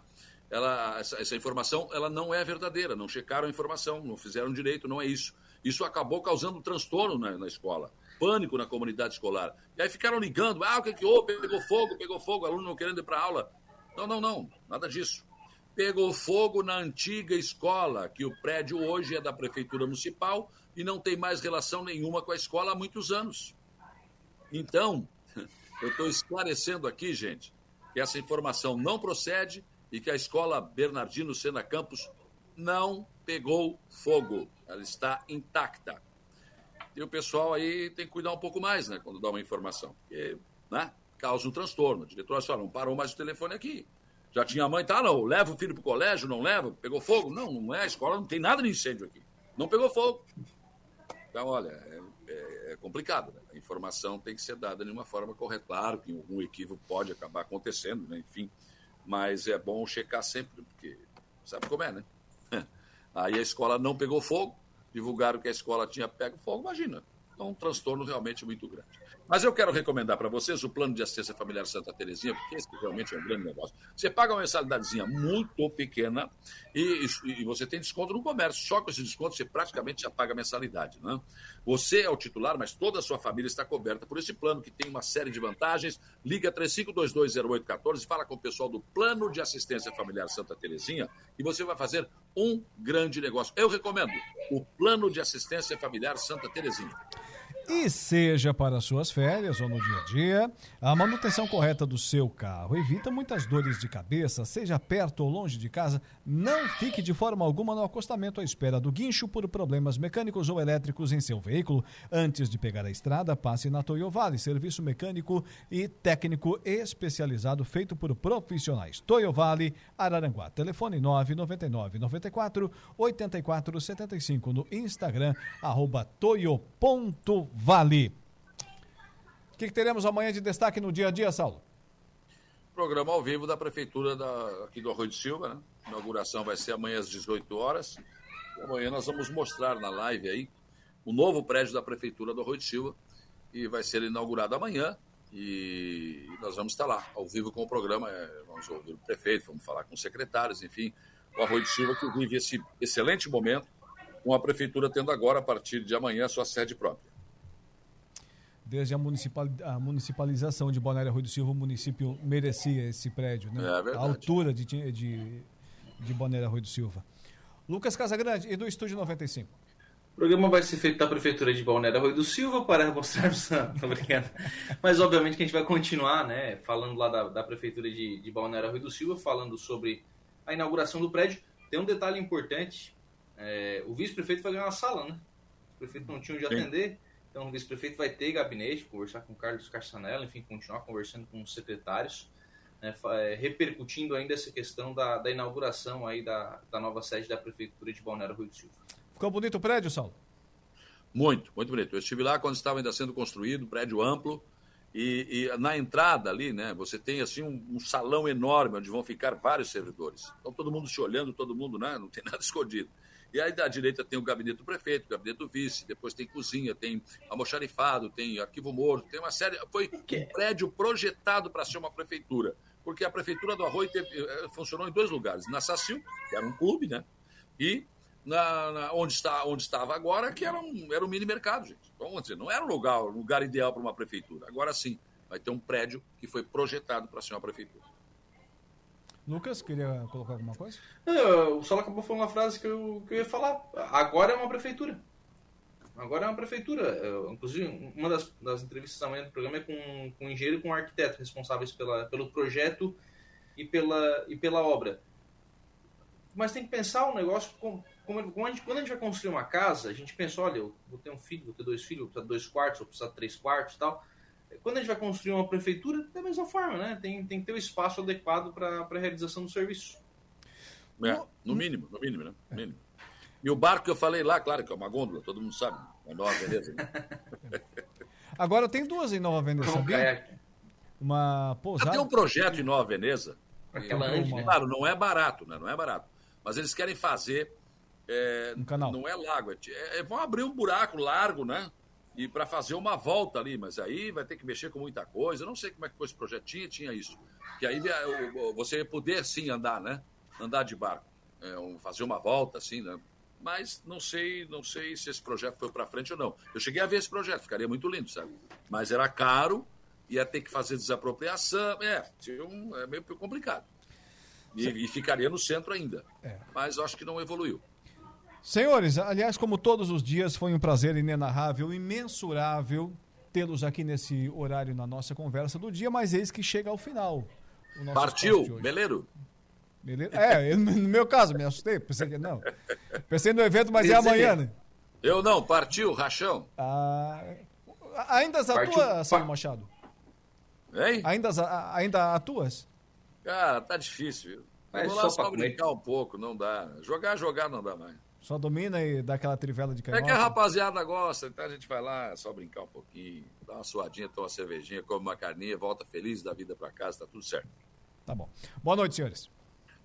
Ela, essa, essa informação ela não é verdadeira, não checaram a informação, não fizeram direito, não é isso. Isso acabou causando transtorno na, na escola pânico na comunidade escolar. E aí ficaram ligando, ah, o que, que houve? Pegou fogo, pegou fogo, aluno não querendo ir para aula. Não, não, não, nada disso. Pegou fogo na antiga escola, que o prédio hoje é da Prefeitura Municipal e não tem mais relação nenhuma com a escola há muitos anos. Então, (laughs) eu estou esclarecendo aqui, gente, que essa informação não procede e que a escola Bernardino Sena Campos não pegou fogo. Ela está intacta. E o pessoal aí tem que cuidar um pouco mais, né? Quando dá uma informação. Porque, né? Causa um transtorno. O diretor só não parou mais o telefone aqui. Já tinha mãe, tá, não, leva o filho pro colégio, não leva, pegou fogo? Não, não é, a escola não tem nada de incêndio aqui. Não pegou fogo. Então, olha, é, é, é complicado, né? A informação tem que ser dada de uma forma correta. Claro que algum equívoco pode acabar acontecendo, né? Enfim, mas é bom checar sempre, porque sabe como é, né? (laughs) Aí a escola não pegou fogo, divulgaram que a escola tinha pego fogo, imagina. Então, um transtorno realmente muito grande. Mas eu quero recomendar para vocês o plano de assistência familiar Santa Terezinha, porque esse realmente é um grande negócio. Você paga uma mensalidadezinha muito pequena e, e, você tem desconto no comércio. Só com esse desconto você praticamente já paga a mensalidade. Né? Você é o titular, mas toda a sua família está coberta por esse plano que tem uma série de vantagens. Liga 35220814 e fala com o pessoal do Plano de Assistência Familiar Santa Terezinha e você vai fazer um grande negócio. Eu recomendo o Plano de Assistência Familiar Santa Terezinha. E seja para suas férias ou no dia a dia, a manutenção correta do seu carro evita muitas dores de cabeça, seja perto ou longe de casa, não fique de forma alguma no acostamento à espera do guincho por problemas mecânicos ou elétricos em seu veículo. Antes de pegar a estrada, passe na Toyo Vale, serviço mecânico e técnico especializado feito por profissionais. Toyo Vale, Araranguá. Telefone 999 94 84 75 no Instagram, arroba toyo.vale. Vale. O que, que, teremos amanhã de destaque no dia a dia, Saulo? Programa ao vivo da Prefeitura da, aqui do Arroio de Silva, né? A inauguração vai ser amanhã às 18 horas. Amanhã nós vamos mostrar na live aí o novo prédio da Prefeitura do Arroio de Silva. E vai ser inaugurado amanhã. E nós vamos estar lá, ao vivo com o programa. É, vamos ouvir o prefeito, vamos falar com os secretários, enfim. O Arroio de Silva que vive esse excelente momento, com a Prefeitura tendo agora, a partir de amanhã, sua sede própria desde a, municipal, a municipalização de Balneário Rui do Silva, o município merecia esse prédio, né? É a altura de, de, de Balneário Rui do Silva. Lucas Casagrande, e do Estúdio 95? O programa vai ser feito da Prefeitura de Balneário Rui do Silva para mostrarmos... (laughs) Obrigado. Mas, obviamente, que a gente vai continuar, né? Falando lá da, da Prefeitura de, de Balneário Rui do Silva, falando sobre a inauguração do prédio. Tem um detalhe importante, é, o vice-prefeito vai ganhar uma sala, né? O prefeito não tinha onde Sim. atender, então o vice-prefeito vai ter gabinete, conversar com o Carlos Castanella, enfim, continuar conversando com os secretários, né, é, repercutindo ainda essa questão da, da inauguração aí da, da nova sede da Prefeitura de Balneário Rui do Silva. Ficou bonito o prédio, Saulo? Muito, muito bonito. Eu estive lá quando estava ainda sendo construído, prédio amplo, e, e, na entrada ali, né, você tem assim um, um, salão enorme onde vão ficar vários servidores. Então todo mundo se olhando, todo mundo, né, não tem (laughs) nada escondido. E aí da direita tem o gabinete do prefeito, o gabinete do vice, depois tem cozinha, tem almoxarifado, tem arquivo morto, tem uma série. Foi um prédio projetado para ser uma prefeitura, porque a prefeitura do Arroio teve, eh, funcionou em dois lugares: na Sacil, que era um clube, né, e na, na, onde, está, onde estava agora, que era um, era um mini mercado, gente. Então, vamos dizer, não era um lugar, um lugar ideal para uma prefeitura. Agora sim, vai ter um prédio que foi projetado para ser uma prefeitura. Lucas, queria colocar alguma coisa? o Solo acabou falando uma frase que eu, que eu ia falar. Agora é uma prefeitura. Agora é uma prefeitura. Eu, inclusive, uma das, das entrevistas amanhã do programa é com, com engenheiro e com o arquiteto responsáveis pela, pelo projeto e pela, e pela obra. Mas tem que pensar o um negócio como, como a gente, quando a gente vai construir uma casa, a gente pensa, olha, eu vou ter um filho, vou ter dois filhos, vou precisar de dois quartos, vou precisar de três quartos e tal. Quando a gente vai construir uma prefeitura, da mesma forma, né? Tem, tem que ter o um espaço adequado para a realização do serviço. É, no mínimo, no mínimo, né? No mínimo. E o barco que eu falei lá, claro que é uma gôndola, todo mundo sabe, uma Nova Veneza. Né? (laughs) Agora tem duas em Nova Veneza, sabia? Uma pousada. Tem um projeto em Nova Veneza. Aquela uma... Claro, não é barato, né? Não é barato. Mas eles querem fazer. É, um canal. Não é lago, é, é, vão abrir um buraco largo, né? E para fazer uma volta ali, mas aí vai ter que mexer com muita coisa. Eu não sei como é que foi esse projetinho, tinha isso. Que aí você ia poder sim andar, né? Andar de barco, é, fazer uma volta assim, né? Mas não sei, não sei se esse projeto foi para frente ou não. Eu cheguei a ver esse projeto, ficaria muito lindo, sabe? Mas era caro, ia ter que fazer desapropriação, é, é meio complicado. E, e ficaria no centro ainda. É. Mas acho que não evoluiu. Senhores, aliás, como todos os dias, foi um prazer inenarrável, imensurável tê-los aqui nesse horário na nossa conversa do dia, mas eis que chega ao final. Partiu, Beleiro? Beleza? É, no meu caso, me assustei. Pensei que não. Pensei no evento, mas é amanhã, né? Eu não, partiu, rachão. Ah, ainda atua, Saulo Machado? Hein? Ainda, ainda atuas? Cara, tá difícil, viu? Vamos lá só brincar um pouco, não dá. Jogar, jogar não dá mais. Só domina e dá aquela trivela de canhota. É que a rapaziada gosta, então a gente vai lá, só brincar um pouquinho, dá uma suadinha, toma uma cervejinha, come uma carninha, volta feliz da vida para casa, tá tudo certo. Tá bom. Boa noite, senhores.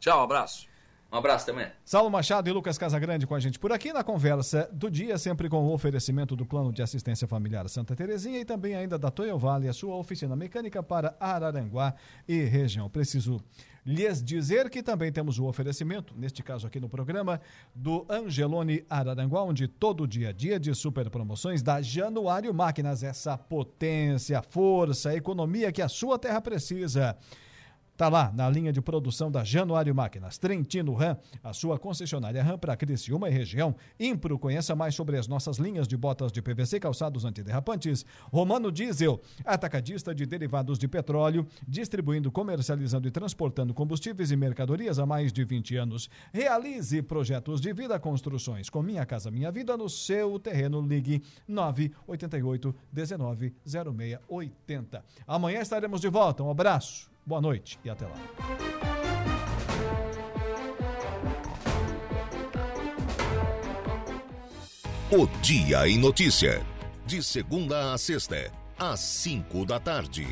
Tchau, um abraço. Um abraço também. Saulo Machado e Lucas Casagrande com a gente por aqui na conversa do dia, sempre com o oferecimento do Plano de Assistência Familiar Santa Terezinha e também ainda da Toyo Vale, a sua oficina mecânica para Araranguá e região. Preciso lhes dizer que também temos o oferecimento, neste caso aqui no programa, do Angelone Araranguá, onde todo dia a dia de super promoções da Januário Máquinas, essa potência, força, economia que a sua terra precisa. Está lá na linha de produção da Januário Máquinas, Trentino Ram, a sua concessionária Ram para Criciúma e região. Impro, conheça mais sobre as nossas linhas de botas de PVC, calçados antiderrapantes. Romano Diesel, atacadista de derivados de petróleo, distribuindo, comercializando e transportando combustíveis e mercadorias há mais de 20 anos. Realize projetos de vida, construções com Minha Casa Minha Vida no seu terreno. Ligue 988 19 0680. Amanhã estaremos de volta. Um abraço. Boa noite e até lá. O Dia em Notícia. De segunda a sexta, às cinco da tarde.